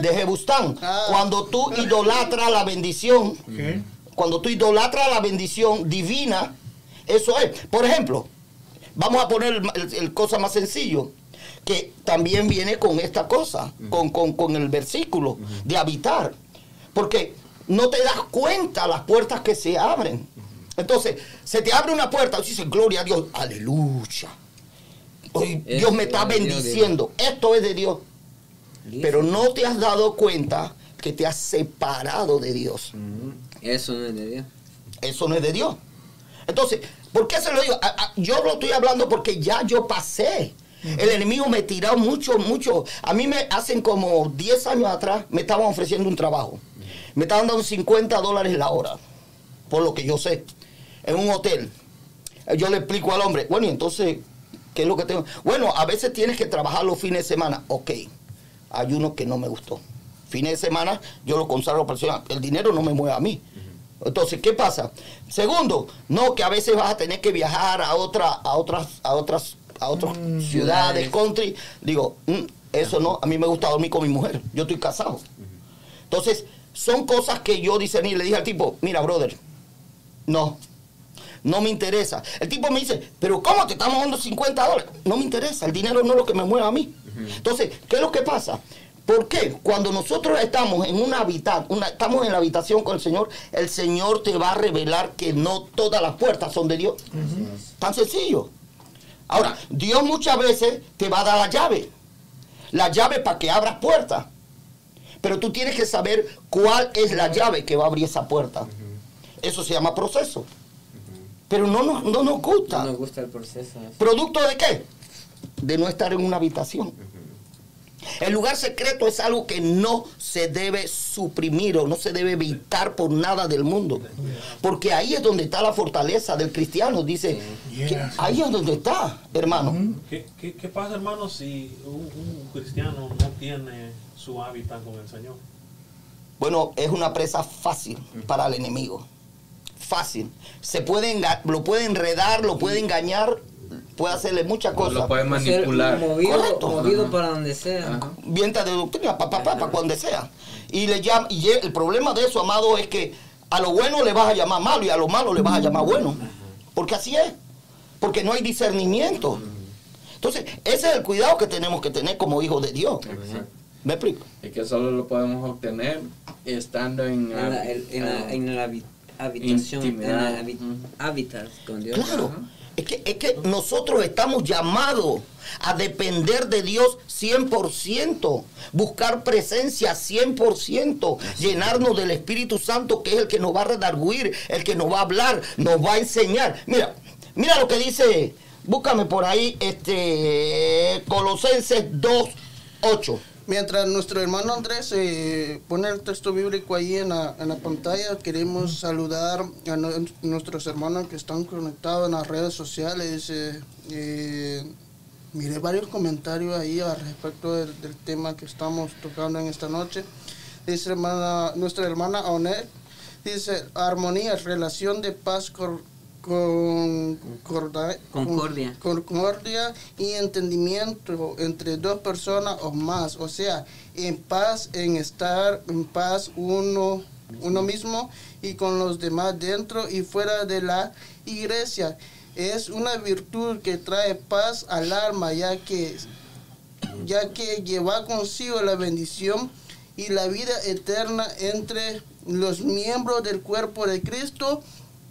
de Jebustán. Ah. Cuando tú idolatras la bendición, cuando tú idolatras la bendición divina, eso es. Por ejemplo, vamos a poner el, el- el cosa más sencillo, que también viene con esta cosa, con, con- con el versículo de habitar. Porque no te das cuenta las puertas que se abren. Entonces, se te abre una puerta, y dices, gloria a Dios, aleluya. Hoy Dios me está bendiciendo. Esto es de Dios. Pero no te has dado cuenta que te has separado de Dios. Eso no es de Dios. Eso no es de Dios. Entonces, ¿por qué se lo digo? Yo lo estoy hablando porque ya yo pasé. El enemigo me tiró mucho, mucho. A mí me hacen como 10 años atrás, me estaban ofreciendo un trabajo. Me estaban dando 50 dólares la hora, por lo que yo sé, en un hotel. Yo le explico al hombre, bueno, y entonces, ¿qué es lo que tengo? Bueno, a veces tienes que trabajar los fines de semana. Ok, hay uno que no me gustó. Fines de semana yo lo consagro personal. El dinero no me mueve a mí. Entonces, ¿qué pasa? Segundo, no que a veces vas a tener que viajar a otra, a otras, a otras, a otras ciudades, country. Digo, mm, eso no, a mí me gusta dormir con mi mujer. Yo estoy casado. Entonces, son cosas que yo discerní. Le dije al tipo, mira, brother, no, no me interesa. El tipo me dice, pero ¿cómo te estamos dando 50 dólares? No me interesa, el dinero no es lo que me mueve a mí. Entonces, ¿qué es lo que pasa? ¿Por qué? Cuando nosotros estamos en una habitación, una, estamos en la habitación con el Señor, el Señor te va a revelar que no todas las puertas son de Dios. Tan sencillo. Ahora, Dios muchas veces te va a dar la llave. La llave para que abras puertas. Pero tú tienes que saber cuál es la llave que va a abrir esa puerta. Eso se llama proceso. Pero no, nos- no nos gusta. No nos gusta el proceso. ¿Producto de qué? De no estar en una habitación. El lugar secreto es algo que no se debe suprimir o no se debe evitar por nada del mundo. Porque ahí es donde está la fortaleza del cristiano. Dice, Yeah. ahí es donde está, hermano. ¿Qué, qué, qué pasa, hermano, si un, un cristiano no tiene su hábitat con el Señor? Bueno, es una presa fácil para el enemigo. Fácil. Se puede enga- lo puede enredar, lo puede engañar, puede hacerle muchas cosas. lo puede manipular. Movido, Correcto. movido Ajá. para donde sea. Ajá. vienta de doctrina, pa, pa, pa, pa, cuando sea. Y le llama, y el problema de eso, amado, es que a lo bueno le vas a llamar malo y a lo malo le vas a llamar bueno. Porque así es. Porque no hay discernimiento. Entonces, ese es el cuidado que tenemos que tener como hijos de Dios. Exacto. ¿Me explico? Y que solo lo podemos obtener estando en, En la, el- en la, en la habi- habitación, en la habi- hábitat con Dios. Claro. Es que, es que nosotros estamos llamados a depender de Dios 100%, buscar presencia 100%, llenarnos del Espíritu Santo que es el que nos va a redarguir, el que nos va a hablar, nos va a enseñar. Mira, mira lo que dice, búscame por ahí, este Colosenses 2, 8. Mientras nuestro hermano Andrés eh, pone el texto bíblico ahí en la, en la pantalla, queremos saludar a nu- nuestros hermanos que están conectados en las redes sociales. eh, eh, miré varios comentarios ahí al respecto del, tema que estamos tocando en esta noche. Dice hermana, nuestra hermana Onet, dice armonía, relación de paz cor- Concordia. con- concordia y entendimiento entre dos personas o más, o sea, en paz, en estar en paz uno, uno mismo y con los demás dentro y fuera de la iglesia. Es una virtud que trae paz al alma, ya que ya que lleva consigo la bendición y la vida eterna entre los miembros del cuerpo de Cristo.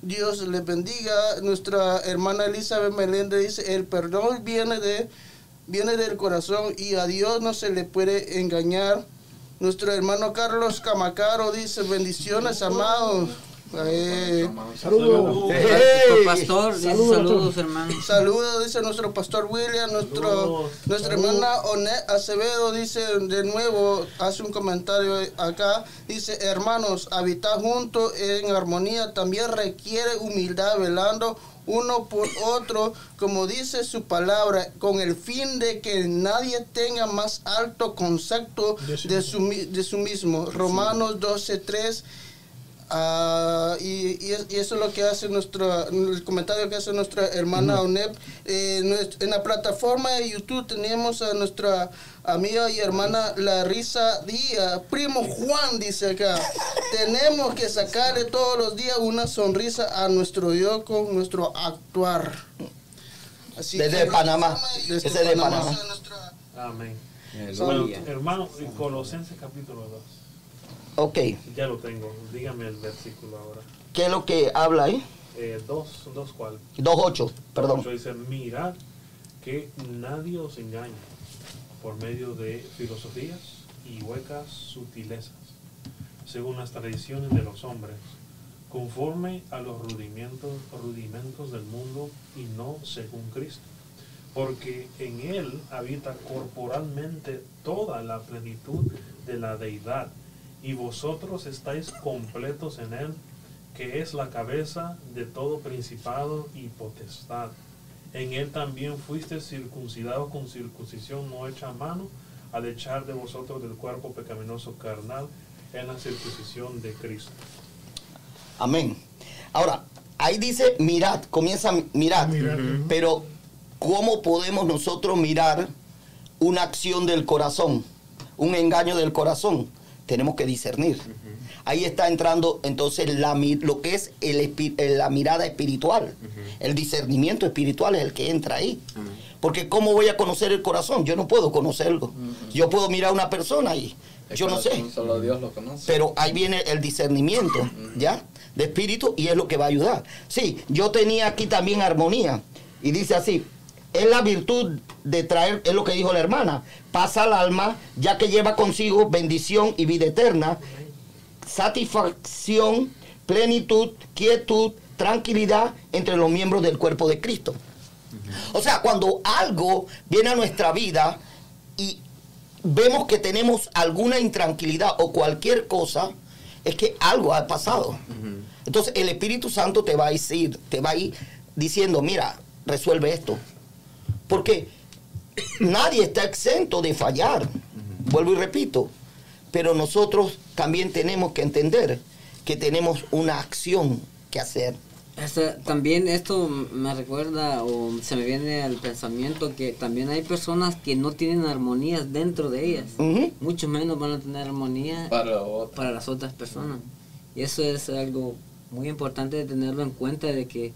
Dios les bendiga. Nuestra hermana Elizabeth Meléndez dice, el perdón viene, de, viene del corazón y a Dios no se le puede engañar. Nuestro hermano Carlos Camacaro dice, bendiciones, amados. Eh, Saludos. Hey. Nuestro pastor, dice Saludos, saludos, hermano. Saludos, dice nuestro pastor William, nuestro, Saludos. nuestra hermana Onet Acevedo dice de nuevo, hace un comentario acá, dice, hermanos, habitar juntos en armonía también requiere humildad, velando uno por otro, como dice su palabra, con el fin de que nadie tenga más alto concepto de su, mi- de su mismo. Romanos 12, 3. Ah, y, y es- y eso es lo que hace nuestro, el comentario que hace nuestra hermana ONEP. Eh, en la plataforma de YouTube tenemos a nuestra amiga y hermana Larisa Díaz. Primo Juan dice acá, tenemos que sacarle todos los días una sonrisa a nuestro Dios con nuestro actuar. Así Desde que- Panamá. Desde Panamá. Panamá. Nuestra- Amén. Bueno, hermano, en Colosenses capítulo 2. Ok, Ya lo tengo. Dígame el versículo ahora. ¿qué es lo que habla ahí? Eh, dos, dos cuál. 2.8, perdón. Ocho dice, mirad que nadie os engañe por medio de filosofías y huecas sutilezas, según las tradiciones de los hombres, conforme a los rudimentos, rudimentos del mundo y no según Cristo. Porque en Él habita corporalmente toda la plenitud de la deidad, y vosotros estáis completos en Él, que es la cabeza de todo principado y potestad. En él también fuiste circuncidados con circuncisión no hecha a mano, al echar de vosotros del cuerpo pecaminoso carnal en la circuncisión de Cristo. Amén. Ahora, ahí dice mirad, comienza mirad. Mirad. Pero, ¿cómo podemos nosotros mirar una acción del corazón? Un engaño del corazón. Tenemos que discernir. Ahí está entrando entonces la, lo que es el la mirada espiritual. El discernimiento espiritual es el que entra ahí. Porque ¿cómo voy a conocer el corazón? Yo no puedo conocerlo. Yo puedo mirar a una persona y El yo no sé. Solo Dios lo conoce. Pero ahí viene el discernimiento, ¿ya? De espíritu y es lo que va a ayudar. Sí, yo tenía aquí también armonía. Y dice así, es la virtud de traer, es lo que dijo la hermana, pasa al alma, ya que lleva consigo bendición y vida eterna, satisfacción, plenitud, quietud, tranquilidad entre los miembros del cuerpo de Cristo. O sea, cuando algo viene a nuestra vida y vemos que tenemos alguna intranquilidad o cualquier cosa, es que algo ha pasado. Entonces el Espíritu Santo te va a decir, te va a ir diciendo, mira, resuelve esto. Porque nadie está exento de fallar. Vuelvo y repito. Pero nosotros también tenemos que entender que tenemos una acción que hacer. Esta- también esto me recuerda o se me viene al pensamiento que también hay personas que no tienen armonías dentro de ellas. Ujú. Mucho menos van a tener armonía Para para las otras personas. Y eso es algo muy importante de tenerlo en cuenta de que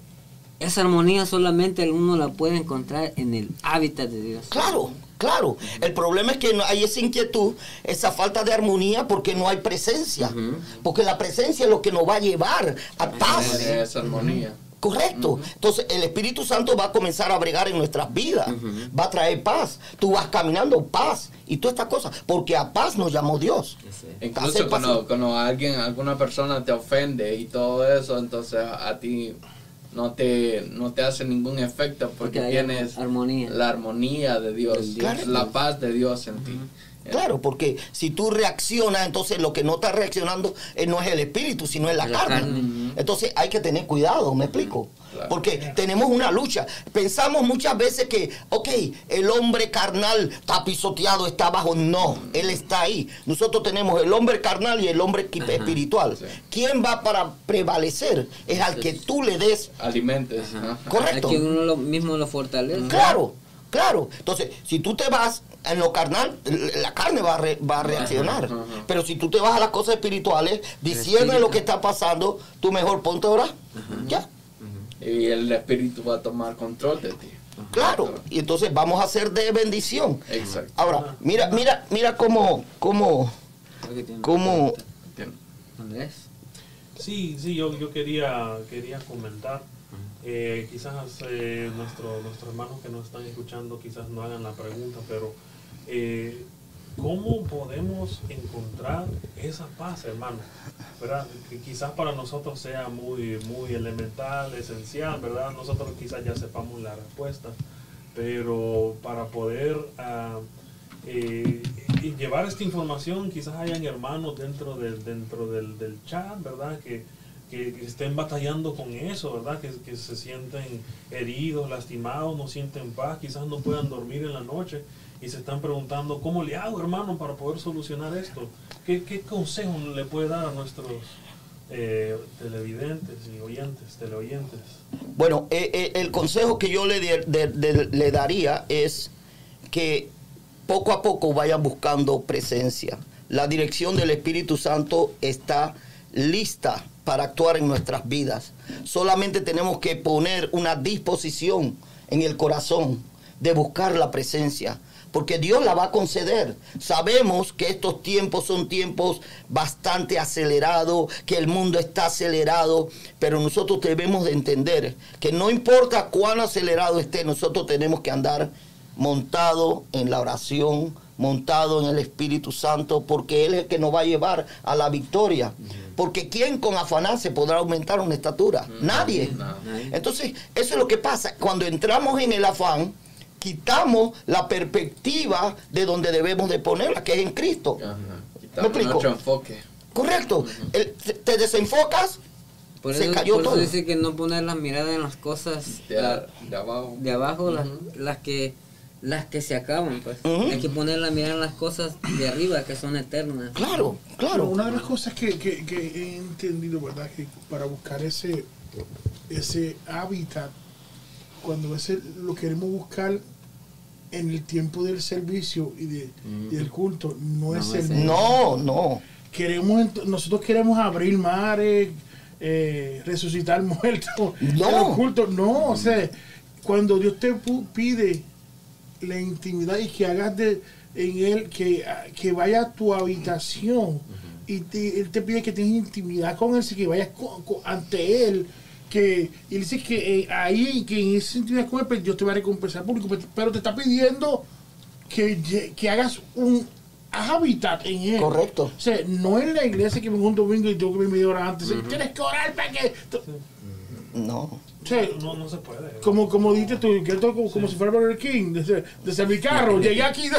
esa armonía solamente uno la puede encontrar en el hábitat de Dios. Claro, claro. El problema es que no hay esa inquietud, esa falta de armonía porque no hay presencia. Porque la presencia es lo que nos va a llevar a paz. Esa armonía. Correcto. Entonces el Espíritu Santo va a comenzar a bregar en nuestras vidas. Va a traer paz. Tú vas caminando paz y todas estas cosas. Porque a paz nos llamó Dios. Hacer Incluso cuando, cuando alguien, alguna persona te ofende y todo eso, entonces a ti no te, no te hace ningún efecto porque, tienes armonía. la armonía de Dios. la paz de Dios en ti. Claro, porque si tú reaccionas, entonces lo que no está reaccionando eh, no es el espíritu, sino es la, La carne. carne. Entonces hay que tener cuidado, ¿me explico? Claro. Porque tenemos una lucha. Pensamos muchas veces que, ok, el hombre carnal está pisoteado, está abajo. No, él está ahí. Nosotros tenemos el hombre carnal y el hombre Ajá. espiritual. Sí. ¿Quién va para prevalecer? Es al que tú le des Alimentes. Ajá. Correcto. Aquí uno lo mismo lo fortalece. Claro, claro. Entonces, si tú te vas en lo carnal, la carne va a, re- va a reaccionar. Ajá, ajá. Pero si tú te vas a las cosas espirituales, discierne lo que está pasando, tú mejor ponte a orar. Ya, Y el espíritu va a tomar control de ti. claro. Y entonces vamos a ser de bendición. Exacto. Ahora, mira, mira, mira cómo, cómo, cómo. Andrés. Sí, sí, yo, yo quería, quería comentar. Eh, quizás eh, nuestro- nuestros hermanos que nos están escuchando quizás no hagan la pregunta, pero eh, ¿cómo podemos encontrar esa paz, hermano? ¿Verdad? Que quizás para nosotros sea muy, muy elemental, esencial, ¿verdad? Nosotros quizás ya sepamos la respuesta, pero para poder ah, llevar esta información, quizás hayan hermanos dentro dentro del, del chat, ¿verdad? Que, que, que estén batallando con eso, ¿verdad? Que, que se sienten heridos, lastimados, no sienten paz, quizás no puedan dormir en la noche y se están preguntando, ¿cómo le hago, hermano, para poder solucionar esto? ¿Qué, qué consejo le puede dar a nuestros eh, televidentes y oyentes, teleoyentes? Bueno, eh, eh, el consejo que yo le, de- de- de- le daría es que poco a poco vayan buscando presencia. La dirección del Espíritu Santo está lista para actuar en nuestras vidas. Solamente tenemos que poner una disposición en el corazón de buscar la presencia, porque Dios la va a conceder. Sabemos que estos tiempos son tiempos bastante acelerados, que el mundo está acelerado, pero nosotros debemos de entender que no importa cuán acelerado esté, nosotros tenemos que andar montado en la oración, montado en el Espíritu Santo, porque Él es el que nos va a llevar a la victoria. Porque ¿quién con afanarse podrá aumentar una estatura? Nadie. Entonces, eso es lo que pasa. Cuando entramos en el afán, quitamos la perspectiva de donde debemos de ponerla, que es en Cristo. Ajá. ¿Me Quitamos explico? nuestro enfoque. Correcto. El- te- desenfocas, Por Se eso, cayó por eso todo. dice que no poner las miradas en las cosas De, la- de abajo. de abajo, las, las que las que se acaban, pues. Hay que poner la mirada en las cosas de arriba que son eternas. claro, Pero claro. una de las cosas que, que- que he entendido, ¿verdad? Que para buscar ese, ese hábitat, cuando ese lo queremos buscar en el tiempo del servicio y, de, y del culto, no, es el mismo. No, no. queremos nosotros queremos abrir mares eh, resucitar muertos No. los cultos no o sea cuando Dios te pu- pide la intimidad y que hagas de en él que, que vaya a tu habitación y te- él te pide que tengas intimidad con él que vayas ante él que y él dice que eh, ahí que en esa intimidad con él pues, Dios te va a recompensar público pero- pero te está pidiendo que, que hagas un hábitat en él Correcto. o sea, no en la iglesia que me un domingo y tengo que venir media hora antes. Tienes que orar para que. No. No, no se puede. como, como dijiste tú, que esto como, como si fuera Burger King, desde, desde mi carro. Llegué aquí, de,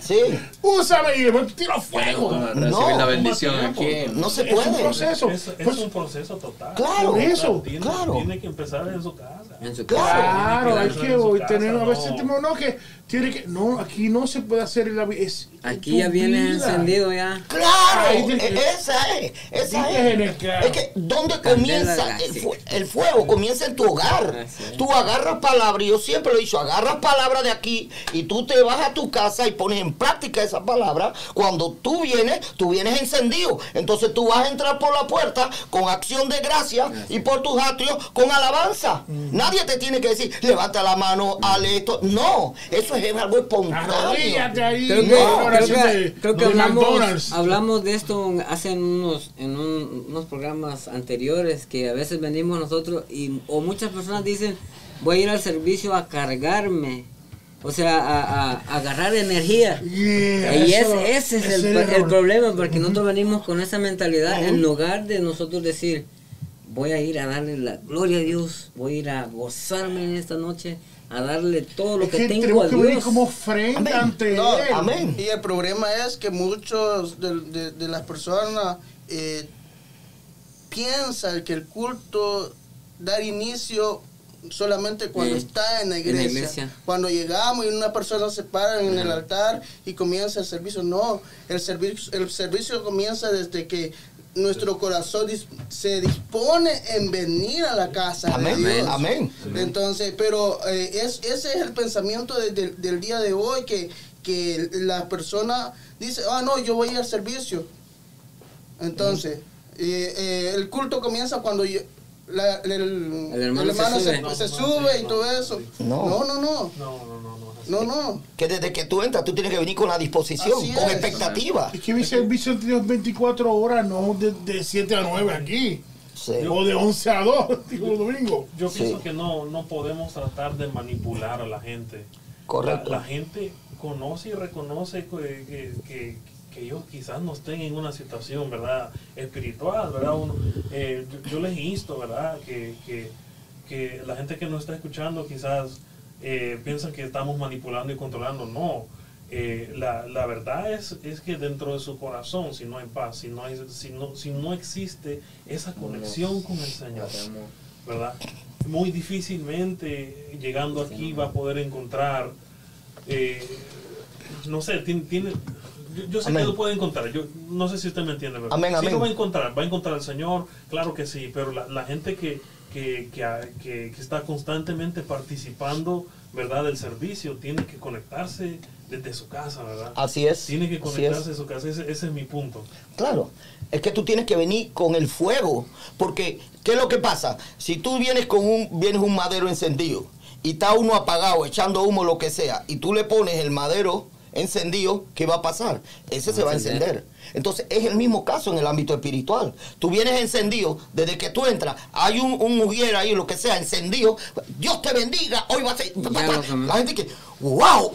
Sí. úsame y me tiro fuego. No, la bendición aquí. No se Es un puede. proceso. Es, es Pues- un proceso total. Claro. Por eso, Tiene, claro. tiene que empezar en su casa. En su Claro. Claro, hay que casa, tener, a veces no. tenemos, no, que tiene que, no, aquí no se puede hacer la es Aquí ya viene vida. encendido ya. Claro, esa es, esa es. claro. Es que donde comienza el, la fu- el fuego, comienza en tu hogar. Es. Tú agarras palabra, y yo siempre lo he dicho, agarras palabra de aquí y tú te vas a tu casa y pones en práctica esa palabra. Cuando tú vienes, tú vienes encendido. Entonces tú vas a entrar por la puerta con acción de gracia y por tus atrios con alabanza. Nadie te tiene que decir, levanta la mano, hale esto. No, eso es algo espontáneo. Arrodíllate ahí. Creo que, no, creo que, de- creo que hablamos, hablamos de esto hace unos, en un- unos programas anteriores que a veces venimos nosotros y o muchas personas dicen voy a ir al servicio a cargarme, o sea, a, a- a agarrar energía. Yeah, y eso- ese, ese es el, el el problema, porque nosotros venimos con esa mentalidad Ujú. en lugar de nosotros decir, voy a ir a darle la gloria a Dios, voy a ir a gozarme en esta noche, a darle todo lo Es que, que tengo a que Dios. como Amén. ante No, él. Amén. Y el problema es que muchos de, de- de las personas eh, piensan que el culto dar inicio solamente cuando Eh, está en la en la iglesia. iglesia. Cuando llegamos y una persona se para en el altar y comienza el servicio. No, el servicio, el servicio comienza desde que nuestro corazón se dispone en venir a la casa de Amén, Dios. amén. Entonces, pero eh, es, ese es el pensamiento de- de- del día de hoy, que, que la persona dice, ah, no, yo voy al servicio. Entonces, eh, eh, el culto comienza cuando yo- la- el, El hermano se se, sube. se sube y todo eso. No. No, no, no. No, no, no, no. Que desde que tú entras, tú tienes que venir con la disposición, Así con es. expectativa. Es que mi servicio de Dios 24 horas, no de, de 7 a 9 aquí. Sí. O de 11 a 2, digo los domingos. Yo Sí. pienso que no, no podemos tratar de manipular a la gente. Correcto. La, la gente conoce y reconoce que, que, que- que ellos quizás no estén en una situación, ¿verdad? Espiritual, ¿verdad? Uno, eh, yo, yo les insto, ¿verdad? Que, que, que la gente que nos está escuchando quizás eh, piensan que estamos manipulando y controlando. No. Eh, la, la verdad es, es que dentro de su corazón, si no hay paz, si no, hay, si no, si no existe esa conexión con el Señor, ¿verdad? Muy difícilmente llegando aquí va a poder encontrar, eh, no sé, tiene, tiene- yo, yo sé Amén. que lo puede encontrar, yo no sé si usted me entiende, pero Amén, sí amén. lo va a encontrar, va a encontrar al Señor, claro que sí, pero la, la gente que, que, que, que- está constantemente participando, ¿verdad?, del servicio, tiene que conectarse desde su casa, ¿verdad? Así es. Tiene que conectarse de su casa, ese, ese es mi punto. Claro, es que tú tienes que venir con el fuego, porque ¿qué es lo que pasa? Si tú vienes con un vienes un madero encendido y está uno apagado echando humo lo que sea y tú le pones el madero encendido, ¿qué va a pasar? Ese se va a encender. encender. Entonces es el mismo caso en el ámbito espiritual. Tú vienes encendido, desde que tú entras, hay un, un mujer ahí, lo que sea, encendido. Dios te bendiga, hoy va a ser... La gente que, wow,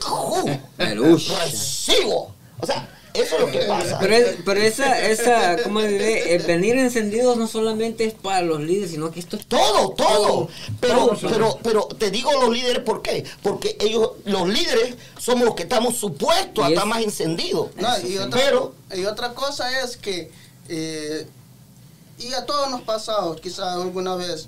recibo. O sea, eso es lo que pasa. Pero, es- pero esa, esa, ¿cómo diré? El venir encendidos no solamente es para los líderes, sino que esto es Todo, todo. Pero, todo, pero, pero te digo los líderes, ¿por qué? Porque ellos, los líderes, somos los que estamos supuestos a estar más encendidos. No, y, otra, Pero, y otra cosa es que, eh, y a todos nos ha pasado quizás alguna vez,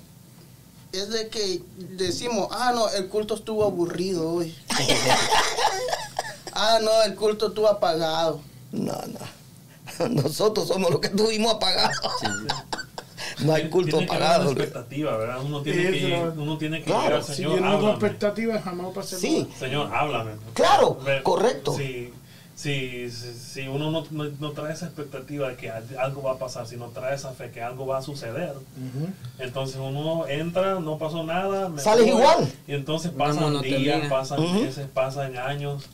es de que decimos, ah, no, el culto estuvo aburrido hoy. ah, no, el culto estuvo apagado. No, no. Nosotros somos los que estuvimos apagados. No hay culto tiene apagado. una expectativa, ¿verdad? Uno tiene que, claro. uno tiene que Claro, llegar al Si Señor, yo no tengo háblame. expectativas, jamás va a ser Sí. Señor, háblame. Claro, correcto. Si, si, si, si uno no, no, no trae esa expectativa de que al- algo va a pasar, si no trae esa fe que algo va a suceder, entonces uno entra, no pasó nada, me Sales igual. Y entonces pasan días, pasan meses, pasan años.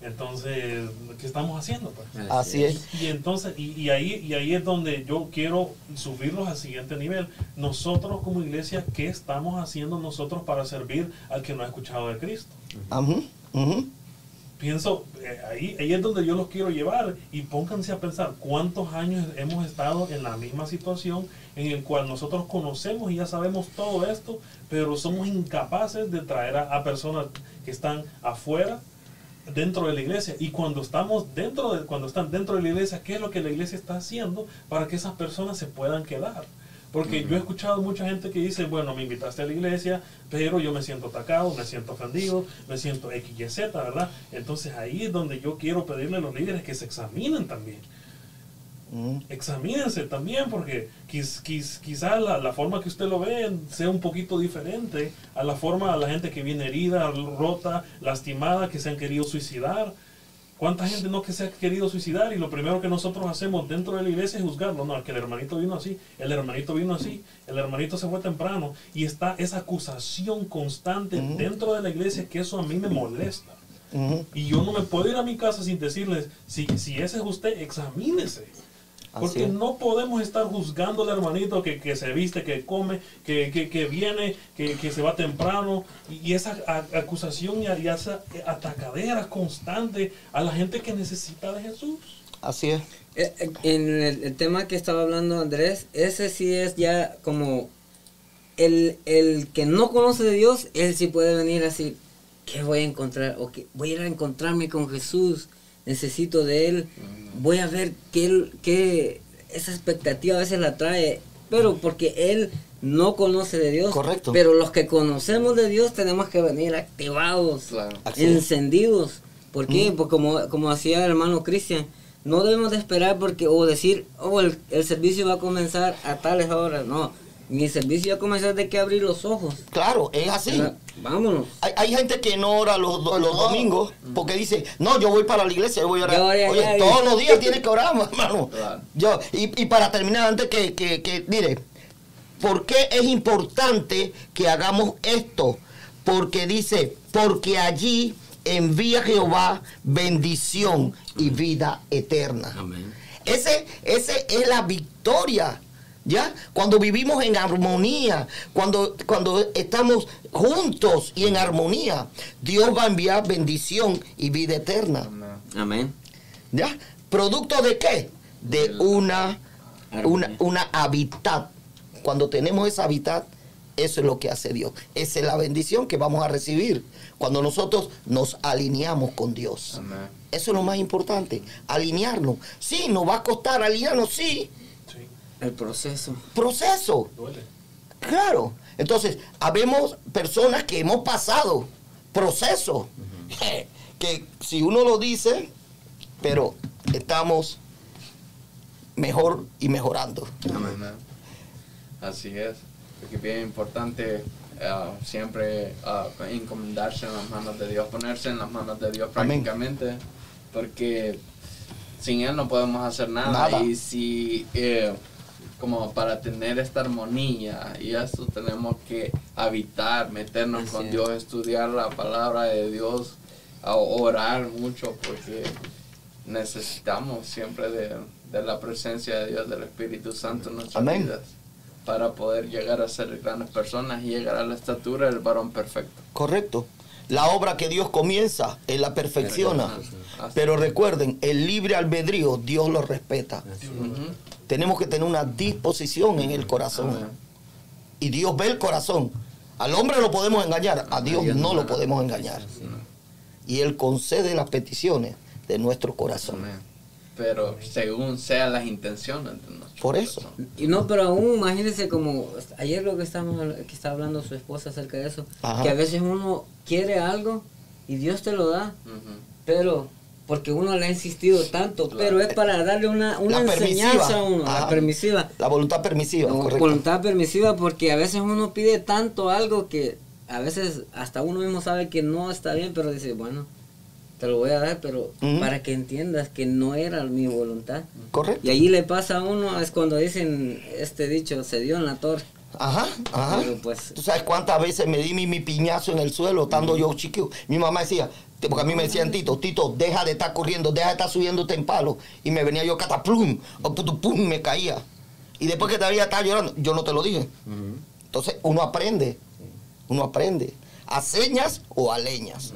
Entonces, ¿qué estamos haciendo? Pues? Así es. Y entonces, y, y ahí, y ahí es donde yo quiero subirlos al siguiente nivel. Nosotros como iglesia, ¿qué estamos haciendo nosotros para servir al que no ha escuchado de Cristo? Ujú. Pienso, eh, ahí, ahí es donde yo los quiero llevar y pónganse a pensar cuántos años hemos estado en la misma situación en el cual nosotros conocemos y ya sabemos todo esto, pero somos incapaces de traer a, a personas que están afuera dentro de la iglesia. Y cuando estamos dentro de cuando están dentro de la iglesia qué es lo que la iglesia está haciendo para que esas personas se puedan quedar porque yo he escuchado mucha gente que dice bueno me invitaste a la iglesia pero yo me siento atacado me siento ofendido me siento x y z verdad entonces ahí es donde yo quiero pedirle a los líderes que se examinen también Examínense también porque quiz, quiz- quizá la, la forma que usted lo ve sea un poquito diferente a la forma a la gente que viene herida, rota, lastimada, que se han querido suicidar. ¿Cuánta gente no que se ha querido suicidar? Y lo primero que nosotros hacemos dentro de la iglesia es juzgarlo. No, que el hermanito vino así, el hermanito vino así, el hermanito se fue temprano. Y está esa acusación constante dentro de la iglesia que eso a mí me molesta. Y yo no me puedo ir a mi casa sin decirles, si, si ese es usted, examínese. Porque es. no podemos estar juzgando al hermanito que, que se viste, que come, que, que, que viene, que, que se va temprano. Y, y esa a- acusación y, y esa atacadera constante a la gente que necesita de Jesús. Así es. Eh, eh, En el, el tema que estaba hablando Andrés, ese sí es ya como el, el que no conoce de Dios, él sí puede venir así, ¿qué voy a encontrar? O que voy a ir a encontrarme con Jesús, necesito de él, voy a ver qué, él- qué esa expectativa a veces la trae, pero porque él no conoce de Dios. Correcto. Pero los que conocemos de Dios tenemos que venir activados, Claro. Encendidos. ¿Por qué? Porque como, como hacía el hermano Cristian, no debemos de esperar porque o decir, oh, el, el servicio va a comenzar a tales horas. No, mi servicio va a comenzar de que abrir los ojos. Claro, es así. Vámonos. Hay, hay gente que no ora los, do- los domingos porque dice, no, yo voy para la iglesia, yo voy a orar. Oye, todos los días tienes que orar, hermano. Claro. Yo, y, y para terminar, antes que, que, que, mire, ¿por qué es importante que hagamos esto? Porque dice, porque allí envía Jehová bendición y vida eterna. Amén. Ese, ese es la victoria. ¿Ya? Cuando vivimos en armonía, cuando, cuando estamos juntos y en armonía, Dios va a enviar bendición y vida eterna. Amén. ¿Ya? ¿Producto de qué? De una, una, una hábitat. Cuando tenemos esa hábitat, eso es lo que hace Dios. Esa es la bendición que vamos a recibir cuando nosotros nos alineamos con Dios. Amén. Eso es lo más importante, alinearnos. Sí, nos va a costar alinearnos, sí, Sí, El proceso. proceso, duele. claro. Entonces, habemos personas que hemos pasado proceso, que si uno lo dice, pero estamos mejor y mejorando. Amén. Así es. Porque es bien importante ah, siempre ah, encomendarse en las manos de Dios, ponerse en las manos de Dios Amén. prácticamente. Porque sin Él no podemos hacer nada. Nada. Y si, eh, como para tener esta armonía y esto, tenemos que habitar, meternos Así con es. Dios, estudiar la palabra de Dios, a orar mucho, porque necesitamos siempre de, de la presencia de Dios, del Espíritu Santo en nuestras Amén. vidas, para poder llegar a ser grandes personas y llegar a la estatura del varón perfecto. Correcto. La obra que Dios comienza, Él la perfecciona. Así. Pero recuerden, el libre albedrío, Dios lo respeta. Tenemos que tener una disposición en el corazón. Amén. Y Dios ve el corazón. Al hombre lo podemos engañar, a Dios no lo podemos engañar. Y Él concede las peticiones de nuestro corazón. Amén. Pero según sean las intenciones de nuestro Por eso. corazón. Y no, pero aún imagínense como ayer lo que estamos que está hablando su esposa acerca de eso, Ajá. que a veces uno quiere algo y Dios te lo da, pero porque uno le ha insistido tanto, Claro. pero es para darle una, una enseñanza a uno, la permisiva. La voluntad permisiva, La correcto. voluntad permisiva porque a veces uno pide tanto algo que a veces hasta uno mismo sabe que no está bien, pero dice, bueno, te lo voy a dar, pero para que entiendas que no era mi voluntad. Correcto. Y allí le pasa a uno, es cuando dicen este dicho, se dio en la torre. Ajá, ajá. Pero pues- Tú sabes cuántas veces me di mi, mi piñazo en el suelo estando yo chiquito. Mi mamá decía, porque a mí me decían, Tito, Tito, deja de estar corriendo, deja de estar subiéndote en palo. Y me venía yo cataplum, o putu, pum, me caía. Y después que todavía estaba llorando, yo no te lo dije. Entonces uno aprende, uno aprende. ¿A señas o a leñas?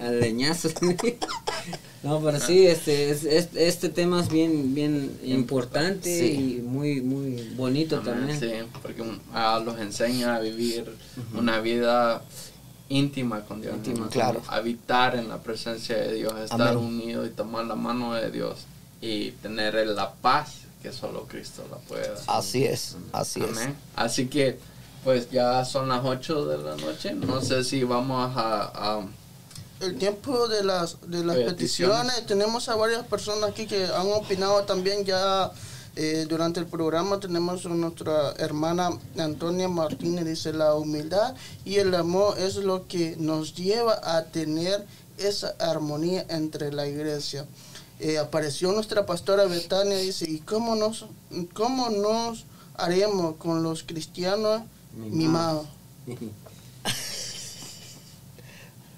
Al leñazo. no, pero sí, este, es- es- este tema es bien, bien importante Sí. y muy, muy bonito Amén, también. Sí, porque ah, los enseña a vivir una vida íntima con Dios. Íntima Claro. Habitar en la presencia de Dios, estar Amén. unido y tomar la mano de Dios y tener la paz que solo Cristo la puede dar. Así es, así es. Amén. Así que, pues ya son las 8 de la noche. No sé si vamos a. a- El tiempo de las, de las Peticiones. peticiones, tenemos a varias personas aquí que han opinado también ya eh, durante el programa. Tenemos a nuestra hermana Antonia Martínez, dice, la humildad y el amor es lo que nos lleva a tener esa armonía entre la iglesia. Eh, apareció nuestra pastora Betania, dice, ¿y cómo nos, cómo nos haremos con los cristianos mimados?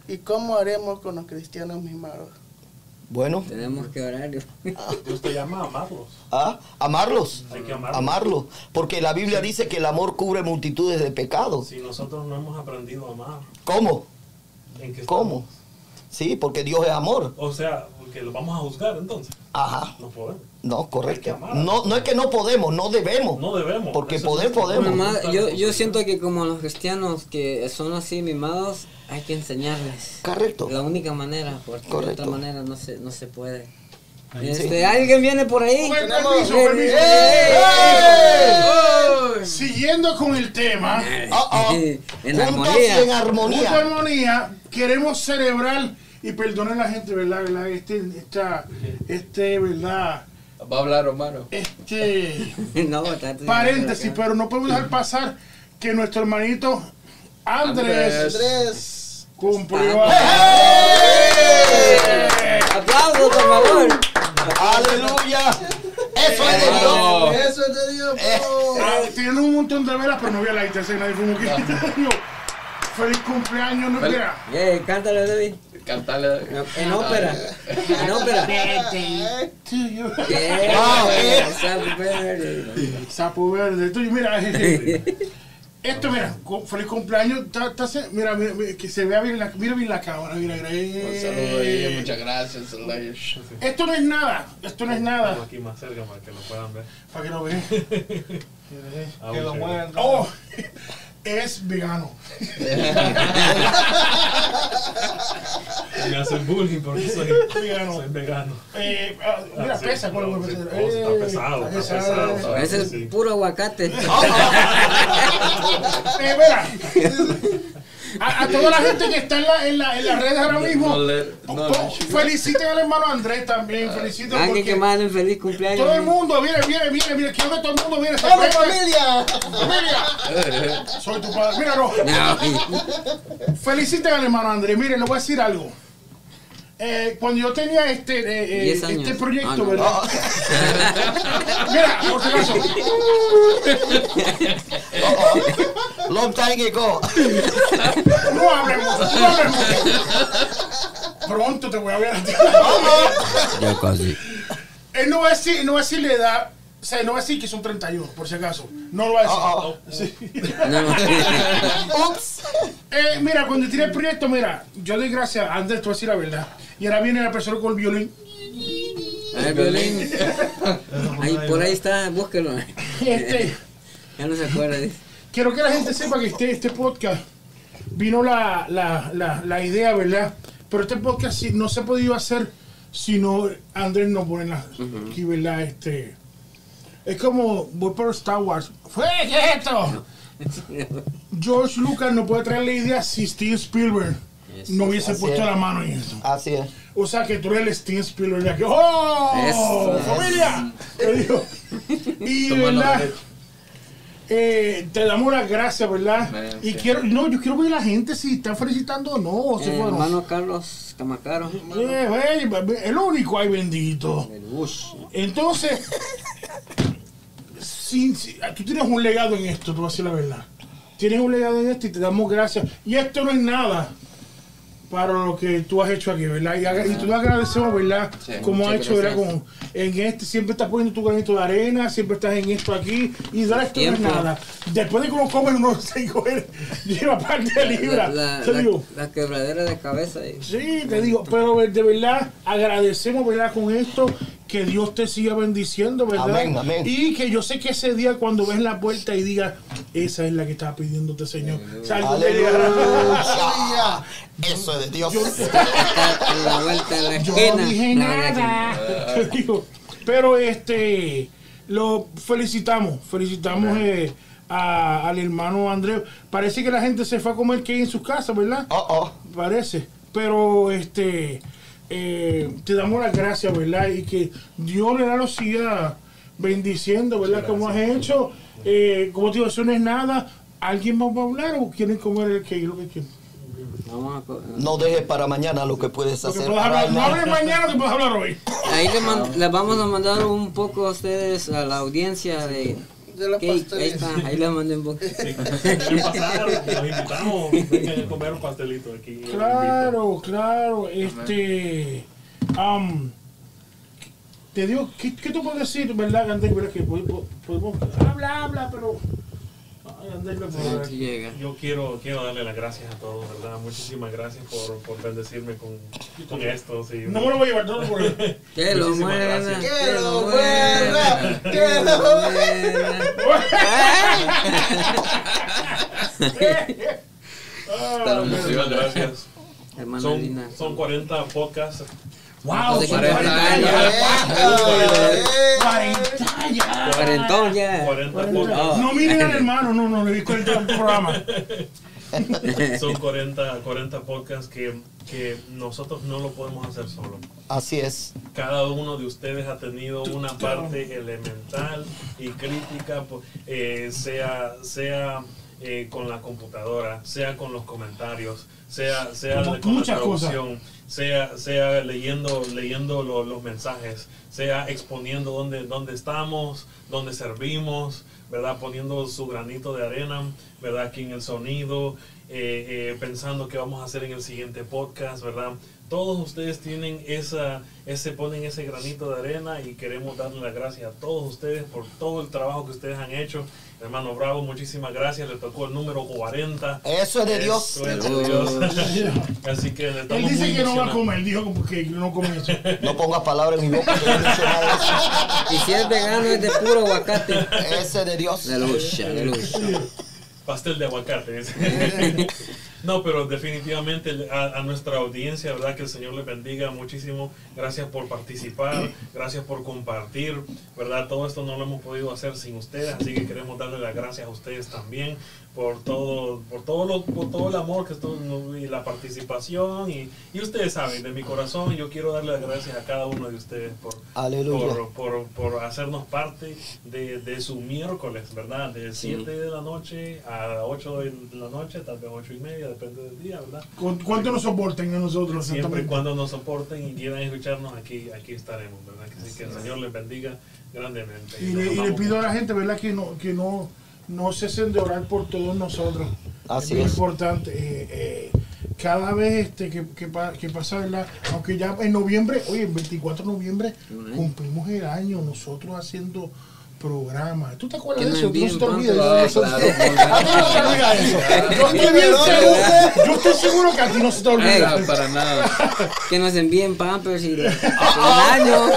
¿Y cómo haremos con los cristianos mimados? Bueno, Tenemos que orar. Dios te llama a amarlos. ¿ah? amarlos. Hay que amarlos. Amarlos. Porque la Biblia dice que el amor cubre multitudes de pecados. Si nosotros no hemos aprendido a amar, ¿Cómo? ¿en qué ¿Cómo? Sí, porque Dios es amor. O sea, porque lo vamos a juzgar entonces. Ajá. No podemos. No, Hay que correcto. amar. No, no es que no podemos, no debemos. No debemos. Porque poder es- podemos. Más, yo, yo siento que como los cristianos que son así mimados, hay que enseñarles. Correcto. La única manera, porque de Correcto. otra manera no se, no se puede. Este, ¿Alguien viene por ahí? Permiso, permiso. ¡Ey! Siguiendo con el tema, Oh, oh. en armonía. en armonía. armonía, queremos celebrar y perdonar a la gente, ¿verdad? ¿verdad? Este, esta, este, ¿verdad? Va a hablar Romano. Este, no, está- paréntesis, pero no podemos dejar pasar que nuestro hermanito Andrés, Andrés. Cumplió. Aplausos, por favor. Aleluya. Eso es de Dios. Eso es de Dios. bro. Ah, Tiene un montón de velas, pero no había la intercena. Nadie como que. Feliz cumpleaños, no espera. Eh, cántale, David. Cantale. En ópera. En ópera. Tío, Yeah, Wow, eh. happy birthday. Sapo verde. Tú, mira, esto, mira, feliz cumpleaños. Ta- ta se- mira, mira, mira, que se vea bien la, mira bien la cámara. Mira, mira, Un saludo ahí, muchas gracias. saludos. Esto no es nada, esto no es nada. Estamos aquí más cerca para que lo puedan ver. Para que lo vean. Ah, Que lo muevan. Oh, es vegano. Me hacen bullying porque soy, Vegano. soy vegano. Eh, ah, mira, sí, pesa. ¿cuál no, es sí, el- no, está eh, pesado, está está pesado. Ese es Sí. puro aguacate. Eh, mira, a, a toda la gente que está en, la, en, la, en las redes ahora mismo, No le- no po- le- feliciten al hermano Andrés también, feliciten Alguien porque que mande un feliz cumpleaños. todo el mundo viene, viene, viene, viene, quiero que todo el mundo viene. se ¡Vamos, prende. familia! Familia, soy tu padre. Mira, no, No. feliciten al hermano Andrés. Miren, le voy a decir algo. Eh, cuando yo tenía este, eh, eh, este proyecto, Ah, no. ¿verdad? Mira, por si acaso, Long time ago. no hablemos, no hablemos. Pronto te voy a ver a ti. Ya casi. Él no va a decir, no va a decir la edad, o sea, no va a decir que son 31, por si acaso. No lo va a decir. Oh, Sí. No. Ups. Eh, mira, cuando tiré el proyecto, mira, yo doy gracias a Andrés, te voy a decir la verdad. Y ahora viene la persona con el violín. El violín. Ahí, por ahí está, búsquelo. Este, Ya no se acuerda. dice. quiero que la gente sepa que este, este podcast vino la, la, la, la idea, ¿verdad? Pero este podcast sí, no se ha podido hacer si no Andrés no pone la, aquí, ¿verdad? Este, es como, voy por Star Wars. ¿Fue? ¿Qué es esto? George Lucas no puede traer la idea si Steven Spielberg no hubiese Así puesto es. la mano en eso. Así es. O sea que tú eres el Steven Spielberg de aquí. ¡Oh! Eso. ¡Familia! Y verdad, eh, te damos las gracias, ¿verdad? Y quiero, no, yo quiero ver a la gente si están felicitando o no. o si Eh, fueron. hermano Carlos Camacaro. Eh, el único hay bendito. Ush. Entonces, tú tienes un legado en esto, te voy a decir la verdad. Tienes un legado en esto y te damos gracias. Y esto no es nada para lo que tú has hecho aquí, ¿verdad? Y, tú le agradecemos, ¿verdad? Sí, Como has hecho, ¿verdad? Con, en este, siempre estás poniendo tu granito de arena, siempre estás en esto aquí. Y de esto no es nada. Después de que uno come, uno se coge, lleva parte de La, libra. la, te la- digo. la quebradera de cabeza. y- Sí, te digo, pero de verdad agradecemos, ¿verdad? Con esto, que Dios te siga bendiciendo, ¿verdad? Amén, amén. Y que yo sé que ese día cuando ves la puerta y digas, esa es la que estaba pidiéndote, Señor. Eso es de Dios. Está en la vuelta de la Yo esquina. no dije nada. Te digo, pero este, lo felicitamos, felicitamos eh, a- al hermano Andrés. Parece que la gente se fue a comer que en sus casas, ¿verdad? Oh, oh. parece. Pero este eh, te damos las gracias, ¿verdad? Y que Dios le da lo siga bendiciendo, ¿verdad? Como has hecho. Eh, como te digo, eso no es nada. ¿Alguien más va a hablar o quieren comer el cake? Lo que quieren. No dejes para mañana lo que puedes Lo que hacer. hablar. No hables mañana, que puedes hablar hoy. Ahí le les vamos a mandar un poco a ustedes, a la audiencia de De la cake. Ahí está, ahí mandé un poco. Si quieren pasar, los invitamos. Vengan a comer un pastelito aquí. Claro, claro. Este. am, te digo, ¿qué, qué tú puedes decir, verdad, Andrés? ¿Verdad? Que podemos, podemos- habla, habla, pero. Ay, Andrés, no puedo. Sí, llega. Yo quiero, quiero darle las gracias a todos, ¿verdad? Muchísimas gracias por, por bendecirme con, con esto. Sí. No me lo voy a llevar todo por él. Que lo muera. ¡Que lo muera! ¡Que lo Pero Muchísimas gracias. Hermana Son, son 40 podcasts Wow, de son 40 40 años. ya. 40 ya. Cuarentón ya. 40 40. podcasts. No miren al hermano, no, no, le di 40 programas. Son 40, 40 podcasts que, que nosotros no lo podemos hacer solo. Así es. Cada uno de ustedes ha tenido una parte elemental y crítica, eh, sea, sea eh, con la computadora, sea con los comentarios, sea, sea con la cosas. Sea, sea leyendo, leyendo lo- los mensajes, sea exponiendo dónde, dónde estamos, dónde servimos, ¿verdad? Poniendo su granito de arena, ¿verdad? Aquí en el sonido, eh, eh, pensando qué vamos a hacer en el siguiente podcast, ¿verdad? Todos ustedes tienen esa, ese, ponen ese granito de arena y queremos darle las gracias a todos ustedes por todo el trabajo que ustedes han hecho. Hermano Bravo, muchísimas gracias. Le tocó el número 40. Eso es de Dios. Eso es de Dios. Así que Él estamos dice muy que no va a comer, dijo porque no come eso. No pongas palabras en mi boca. que yo no he dicho nada de eso. Y si es vegano es de puro aguacate. Ese es de Dios. Aleluya, aleluya. Pastel de aguacate. No, pero definitivamente a, a nuestra audiencia, ¿verdad? Que el Señor les bendiga muchísimo. Gracias por participar, gracias por compartir, ¿verdad? Todo esto no lo hemos podido hacer sin ustedes, así que queremos darle las gracias a ustedes también por todo, por todo, lo, por todo el amor que esto, y la participación. Y, y ustedes saben, de mi corazón, yo quiero darle las gracias a cada uno de ustedes por, Aleluya. por, por, por hacernos parte de, de su miércoles, ¿verdad? De 7 de la noche a 8 de la noche, tal vez 8 y media, depende del día, ¿verdad? ¿Cu- ¿Cuánto nos soporten a nosotros? Siempre y cuando nos soporten y quieran escucharnos, aquí, aquí estaremos, ¿verdad? Así que el Señor les bendiga grandemente. Y nos le, y le pido a mucho. la gente, ¿verdad? Que no, que no, no cesen de orar por todos nosotros. Así es muy es. importante. eh, eh, cada vez este, que, que, que pasa, ¿verdad? Aunque ya en noviembre, oye, el 24 de noviembre cumplimos el año nosotros haciendo programas. ¿Tú te acuerdas de eso? No se te. Ah, Eso- claro. A ti no se te olvida eso. Yo estoy bien seguro. Yo estoy seguro que a ti no se te olvida. No, para nada. Que nos envíen pampers y el año.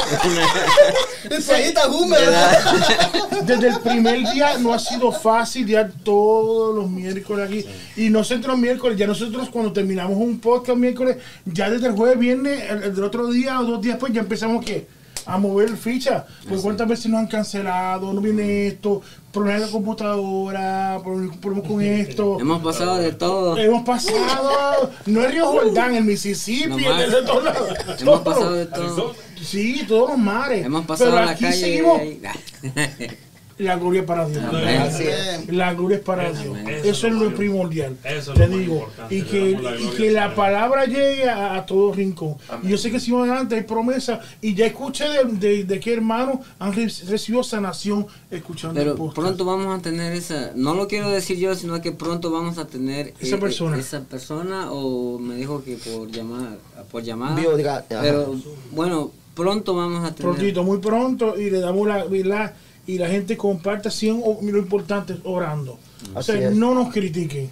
Desde el primer día no ha sido fácil ya todos los miércoles aquí. Y no solamente los miércoles, ya nosotros cuando terminamos un podcast miércoles, ya desde el jueves, viernes, el, el otro día o dos días después, ya empezamos que a mover ficha. Porque cuántas veces nos han cancelado, no viene esto, problemas de la computadora, problemas con esto. Hemos pasado de todo. Hemos pasado, no es Río Jordán, el Mississippi, todos lados. Hemos pasado de todo. Sí, todos los mares. Hemos pasado Pero a la aquí calle. seguimos. La gloria es para Dios. La gloria es para Dios. eso Eso, es lo primordial. eso es te digo. Y que, la y que la palabra llegue a, a todo rincón. Y yo sé que si más adelante hay promesa. Y ya escuché de, de, de qué hermanos han re- recibido sanación escuchando el Pero podcast. pronto vamos a tener esa, no lo quiero decir yo, sino que pronto vamos a tener Esa eh, persona. eh, esa persona o me dijo que por llamar, por llamada. Pero bueno, pronto vamos a tener. Prontito, muy pronto. Y le damos la verdad. Y la gente comparta siempre lo importante orando. O Así sea, es. no nos critiquen.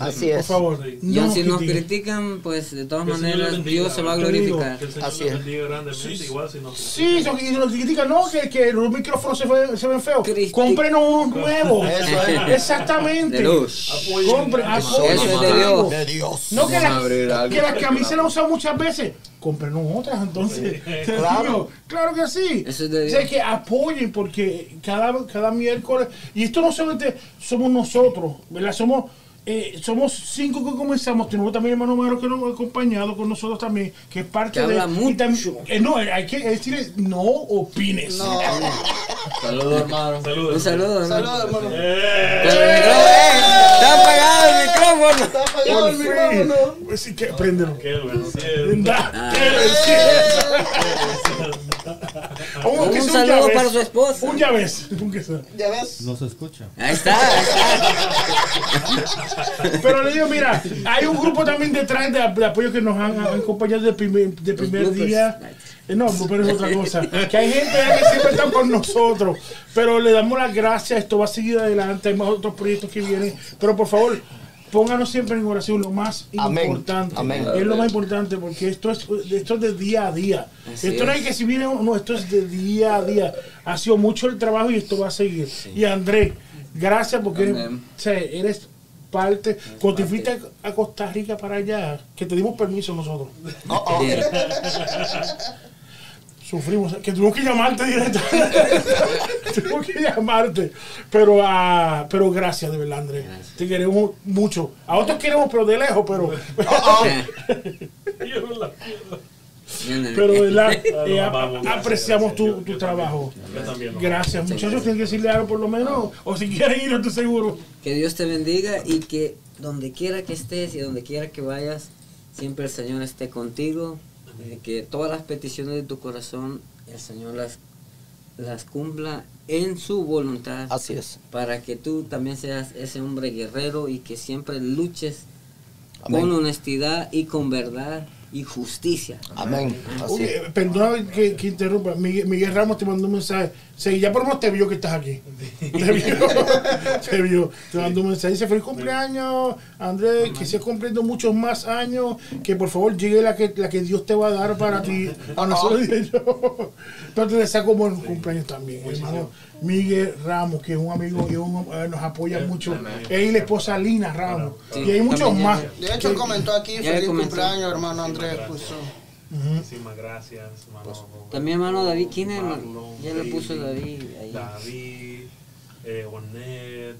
Así Por es. favor. Sí. No si nos critiquen. critican, pues de todas maneras bendiga, Dios se va a digo. glorificar. Que el Señor Así es. igual si Sí, y nos critican, no, que, que los micrófonos se, fue- se ven feos. Cristi- Cómprenos unos nuevos. Eso es. Exactamente. De luz. Compre, apoyen, Eso es de. Dios. De Dios. No que, Vamos a la- abrir algo. que las camisas las usan muchas veces. Cómprenos otras, entonces. Claro. claro que sí. Eso es de O sea, Dios. que apoyen porque cada, cada miércoles, y esto no solamente somos nosotros, ¿verdad? Somos, eh, somos cinco que comenzamos, tenemos también hermano Maro que nos ha acompañado con nosotros también, que es parte Que de... habla y también- mucho. eh, no, hay que decirle, no opines. No. Saludos, hermano. Saludos. Un saludo. hermano. Saludos, hermano. Eh, ¡eh! ¡Está apagado el micrófono! Está apagado el micrófono. Pues sí que préndelo. Qué buen Da, qué Un saludo llaves. para su esposa. Un llaves. aunque sea. Ya ves. No se escucha. Ahí está, ahí está. Pero le digo, mira, hay un grupo también detrás de, de apoyo que nos han, han acompañado de primer, de primer día. Eh, No, pero es otra cosa. Que hay gente que siempre está con nosotros. Pero le damos las gracias. Esto va a seguir adelante. Hay más otros proyectos que vienen. Pero por favor, pónganos siempre en oración. Lo más Amén. importante. Amén. Es lo más importante porque esto es, esto es de día a día. Así esto no es. hay que si viene no, esto es de día a día. Ha sido mucho el trabajo y esto va a seguir. Y Andrés, gracias porque eres, Amén. o sea, eres parte. Cuando fuiste a Costa Rica para allá, que te dimos permiso nosotros. Oh, oh. Sufrimos, que tuvimos que llamarte directamente. tuvimos que llamarte. Pero, ah, pero gracias, de verdad, Andrés. Te queremos mucho. A otros queremos, pero de lejos, pero. Pero, de verdad, eh, apreciamos tu, tu trabajo. Gracias, muchachos. Tienen que decirle algo por lo menos. O si quieren ir, estoy seguro. Que Dios te bendiga y que donde quiera que estés y donde quiera que vayas, siempre el Señor esté contigo. Que todas las peticiones de tu corazón, el Señor las, las cumpla en su voluntad. Así es. Para que tú también seas ese hombre guerrero y que siempre luches Amén. con honestidad y con verdad y justicia. Amén. Así eh, perdona que, que interrumpa. Miguel, Miguel Ramos te mandó un mensaje. Sí, ya por lo menos te vio que estás aquí. Te vio. te vio. Te mandó un mensaje. Dice: Feliz cumpleaños, Andrés. Que sigas cumpliendo muchos más años. Que por favor llegue la que, la que Dios te va a dar para ti. A nosotros. Pero te deseo como el cumpleaños también, hermano. Miguel Ramos, que es un amigo y un- eh, nos apoya mucho. Él y la esposa Lina Ramos. Sí. y hay muchos más. De hecho, comentó aquí, feliz cumpleaños, hermano Andrés. puso. Muchísimas gracias, hermano. Pues, También hermano David, ¿quién es Ya le puso David, David ahí. David, eh, Onet,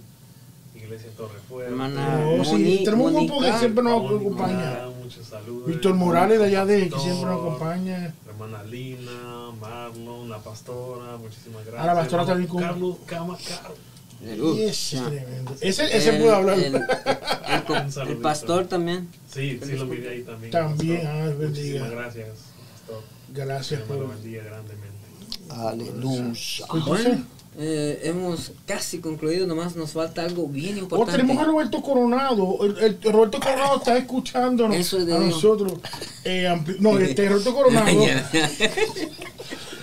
Iglesia Torrefuerte. Hermana Oh, sí, tenemos un grupo que siempre nos acompaña. Muchos saludos. Víctor Morales de allá de que siempre nos acompaña. Hermana Lina, Marlon, la pastora, muchísimas gracias. Ah, la pastora también con- Carlos Cama Caro. Yes, tremendo. Ese, ese El- puede hablar. El, pastor también. Sí, sí lo miré ahí también. También, ah, bendiga. Muchísimas gracias, pastor. Gracias Que por. bendiga grandemente. Aleluya. Eh, hemos casi concluido, nomás nos falta algo bien oh, importante. tenemos a Roberto Coronado. El, el- Roberto Coronado está escuchándonos Eso es de a Dios. nosotros. Eh, no, este Roberto Coronado,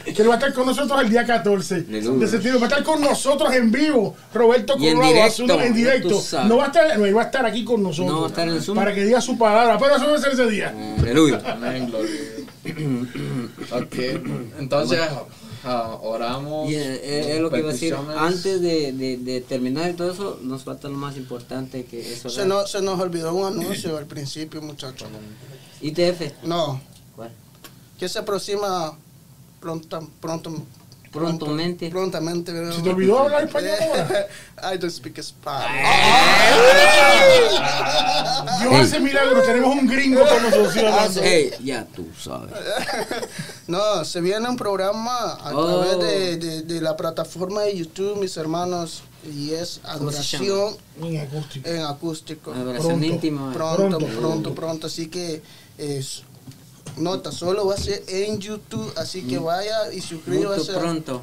que va a estar con nosotros el día 14 Aleluya. de septiembre. Va a estar con nosotros en vivo. Roberto Y en Coronado, directo, Azul, en directo. No va a estar, no, va a estar aquí con nosotros. No va a estar en Zoom. Para que diga su palabra. Pero eso va a ser ese día. Aleluya. Amén, gloria a Dios. Ok, entonces oramos. Y eh, eh, es lo que iba a decir. Antes de, de, de terminar y todo eso, nos falta lo más importante que es Se nos, se nos olvidó un anuncio al principio, muchachos. ITF. No, ¿Cuál? que se aproxima pronto, pronto, Prontamente. prontamente. ¿verdad? ¿Se te olvidó hablar español ahora? I don't speak Spanish. Dios hace milagros. Tenemos un gringo con nosotros. ¿sí, hablando? Ey, ya tú sabes. No, se viene un programa a Oh. través de, de- de la plataforma de YouTube, mis hermanos, y es ¿Cómo se adoración En acústico. en acústico. Adoración Pronto. íntima. Pronto, Pronto. pronto, pronto, Así que es nota, solo va a ser en YouTube, así que vaya y suscríbase pronto.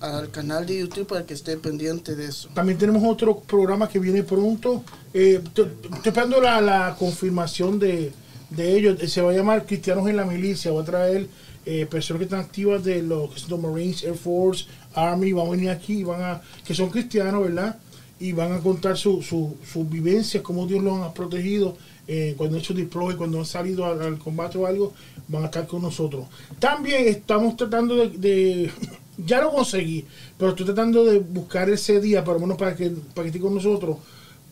al canal de YouTube para que esté pendiente de eso. También tenemos otro programa que viene pronto. Eh, estoy esperando la, la confirmación de, de ellos. Se va a llamar Cristianos en la Milicia. Va a traer eh, personas que están activas de los, que son los Marines, Air Force, Army. Van a venir aquí, y van a, que son cristianos, ¿verdad? Y van a contar su, su, sus vivencias, cómo Dios los ha protegido. eh, cuando han hecho deploy, cuando han salido al, combate o algo, van a estar con nosotros. También estamos tratando de, de- ya lo conseguí, pero estoy tratando de buscar ese día, por lo menos para que, para que esté con nosotros.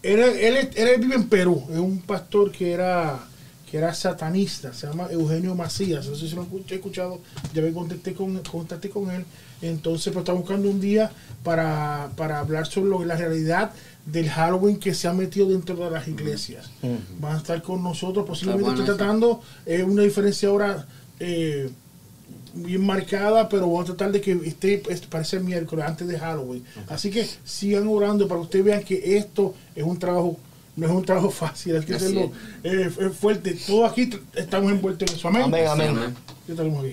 Él, él, él vive en Perú, es un pastor que era que era satanista, se llama Eugenio Macías, no sé si lo he escuchado, ya me contacté con, contacté con él, entonces pues está buscando un día para, para hablar sobre lo- la realidad del Halloween que se ha metido dentro de las iglesias. Van a estar con nosotros, posiblemente bueno estoy eso. tratando eh, una diferencia ahora eh, bien marcada, pero vamos a tratar de que esté este, para ese miércoles antes de Halloween. Así que sigan orando para que ustedes vean que esto es un trabajo, no es un trabajo fácil, hay que hacerlo eh, es fuerte. Todos aquí estamos envueltos en eso. Amén. Amén, amén. Amén.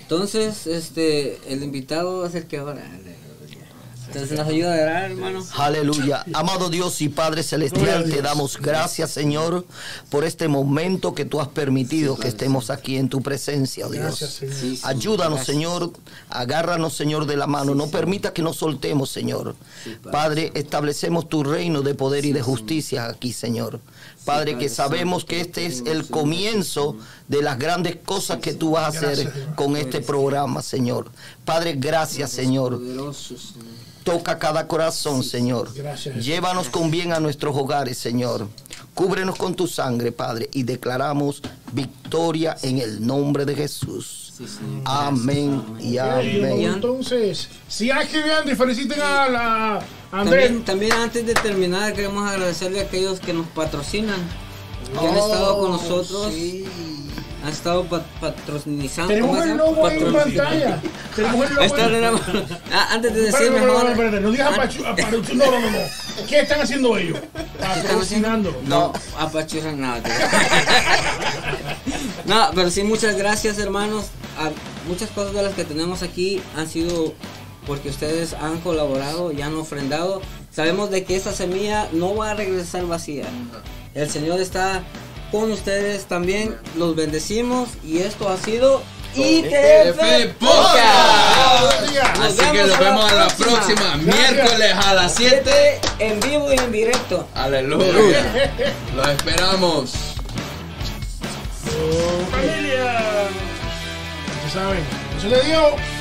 Entonces, este, el invitado es el que ora. Entonces, nos ayuda a orar, hermano. Aleluya. Amado Dios y Padre Celestial, te damos gracias, Señor, por este momento que tú has permitido que estemos aquí en tu presencia, Dios. Ayúdanos. Señor. Agárranos, Señor, de la mano. No permita que nos soltemos, Señor. Padre. Establecemos tu reino de poder y de justicia aquí, Señor. Padre, que sabemos que este es el comienzo de las grandes cosas que tú vas a hacer con este programa, Señor. Padre, gracias, Señor. Toca cada corazón, Señor. Gracias. Llévanos con bien a nuestros hogares, Señor. Cúbrenos con tu sangre, Padre, y declaramos victoria en el nombre de Jesús. Sí. Amén y Y amén. entonces, sigan escribiendo y feliciten a la Andrés. También, también antes de terminar queremos agradecerle a aquellos que nos patrocinan, que han estado con Oh, nosotros, sí. Han estado pat- patrocinando. Tenemos ¿cómo se el logo ahí en pantalla. Tenemos el logo. Está, ahí. Ah, antes de decir Espérate, espérate, mejor. espérate, no digas apachu- apachu- No, no, no, no. ¿Qué están haciendo ellos? Patrocinando. No, apachurran nada. No, pero sí, muchas gracias, hermanos. A- muchas cosas de las que tenemos aquí han sido porque ustedes han colaborado y han ofrendado. Sabemos de que esta semilla no va a regresar vacía. El Señor está con ustedes también. Los bendecimos y esto ha sido ITF Podcast. Así que nos vemos a la próxima, miércoles a las 7. en vivo y en directo. Aleluya. Los esperamos. Familia. Ya saben, eso le dio.